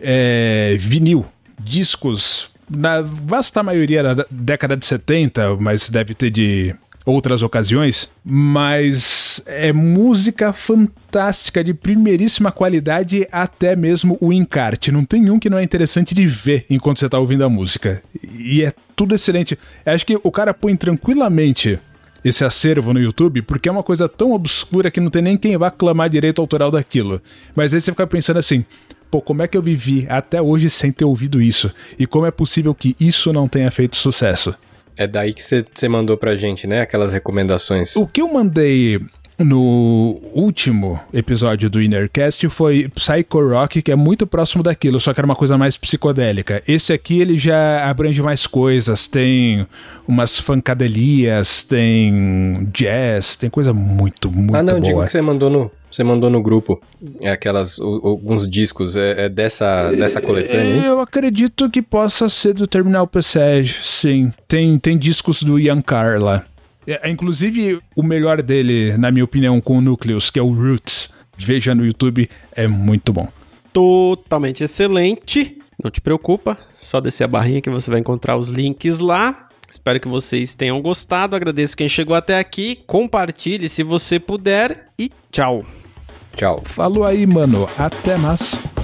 é, vinil, discos, na vasta maioria da década de 70, mas deve ter de outras ocasiões, mas é música fantástica de primeiríssima qualidade, até mesmo o encarte. Não tem um que não é interessante de ver enquanto você está ouvindo a música. E é tudo excelente. Eu acho que o cara põe tranquilamente esse acervo no YouTube, porque é uma coisa tão obscura que não tem nem quem vá clamar direito autoral daquilo. Mas aí você fica pensando assim, pô, como é que eu vivi até hoje sem ter ouvido isso? E como é possível que isso não tenha feito sucesso? É daí que você mandou pra gente, né? Aquelas recomendações. O que eu mandei no último episódio do Innercast foi Psycho Rock, que é muito próximo daquilo, só que era uma coisa mais psicodélica. Esse aqui ele já abrange mais coisas, tem umas funkadelias, tem jazz, tem coisa muito, muito boa. Ah, não, boa. digo que você mandou no, você mandou no grupo é aquelas alguns discos é, é dessa dessa coletânea. Eu acredito que possa ser do Terminal Passage, sim. Tem tem discos do Ian Carr lá. É, é, inclusive o melhor dele, na minha opinião, com o Nucleus, que é o Roots. Veja no YouTube, é muito bom. Totalmente excelente. Não te preocupa, só descer a barrinha que você vai encontrar os links lá. Espero que vocês tenham gostado. Agradeço quem chegou até aqui. Compartilhe se você puder e tchau. Tchau. Falou aí, mano. Até mais.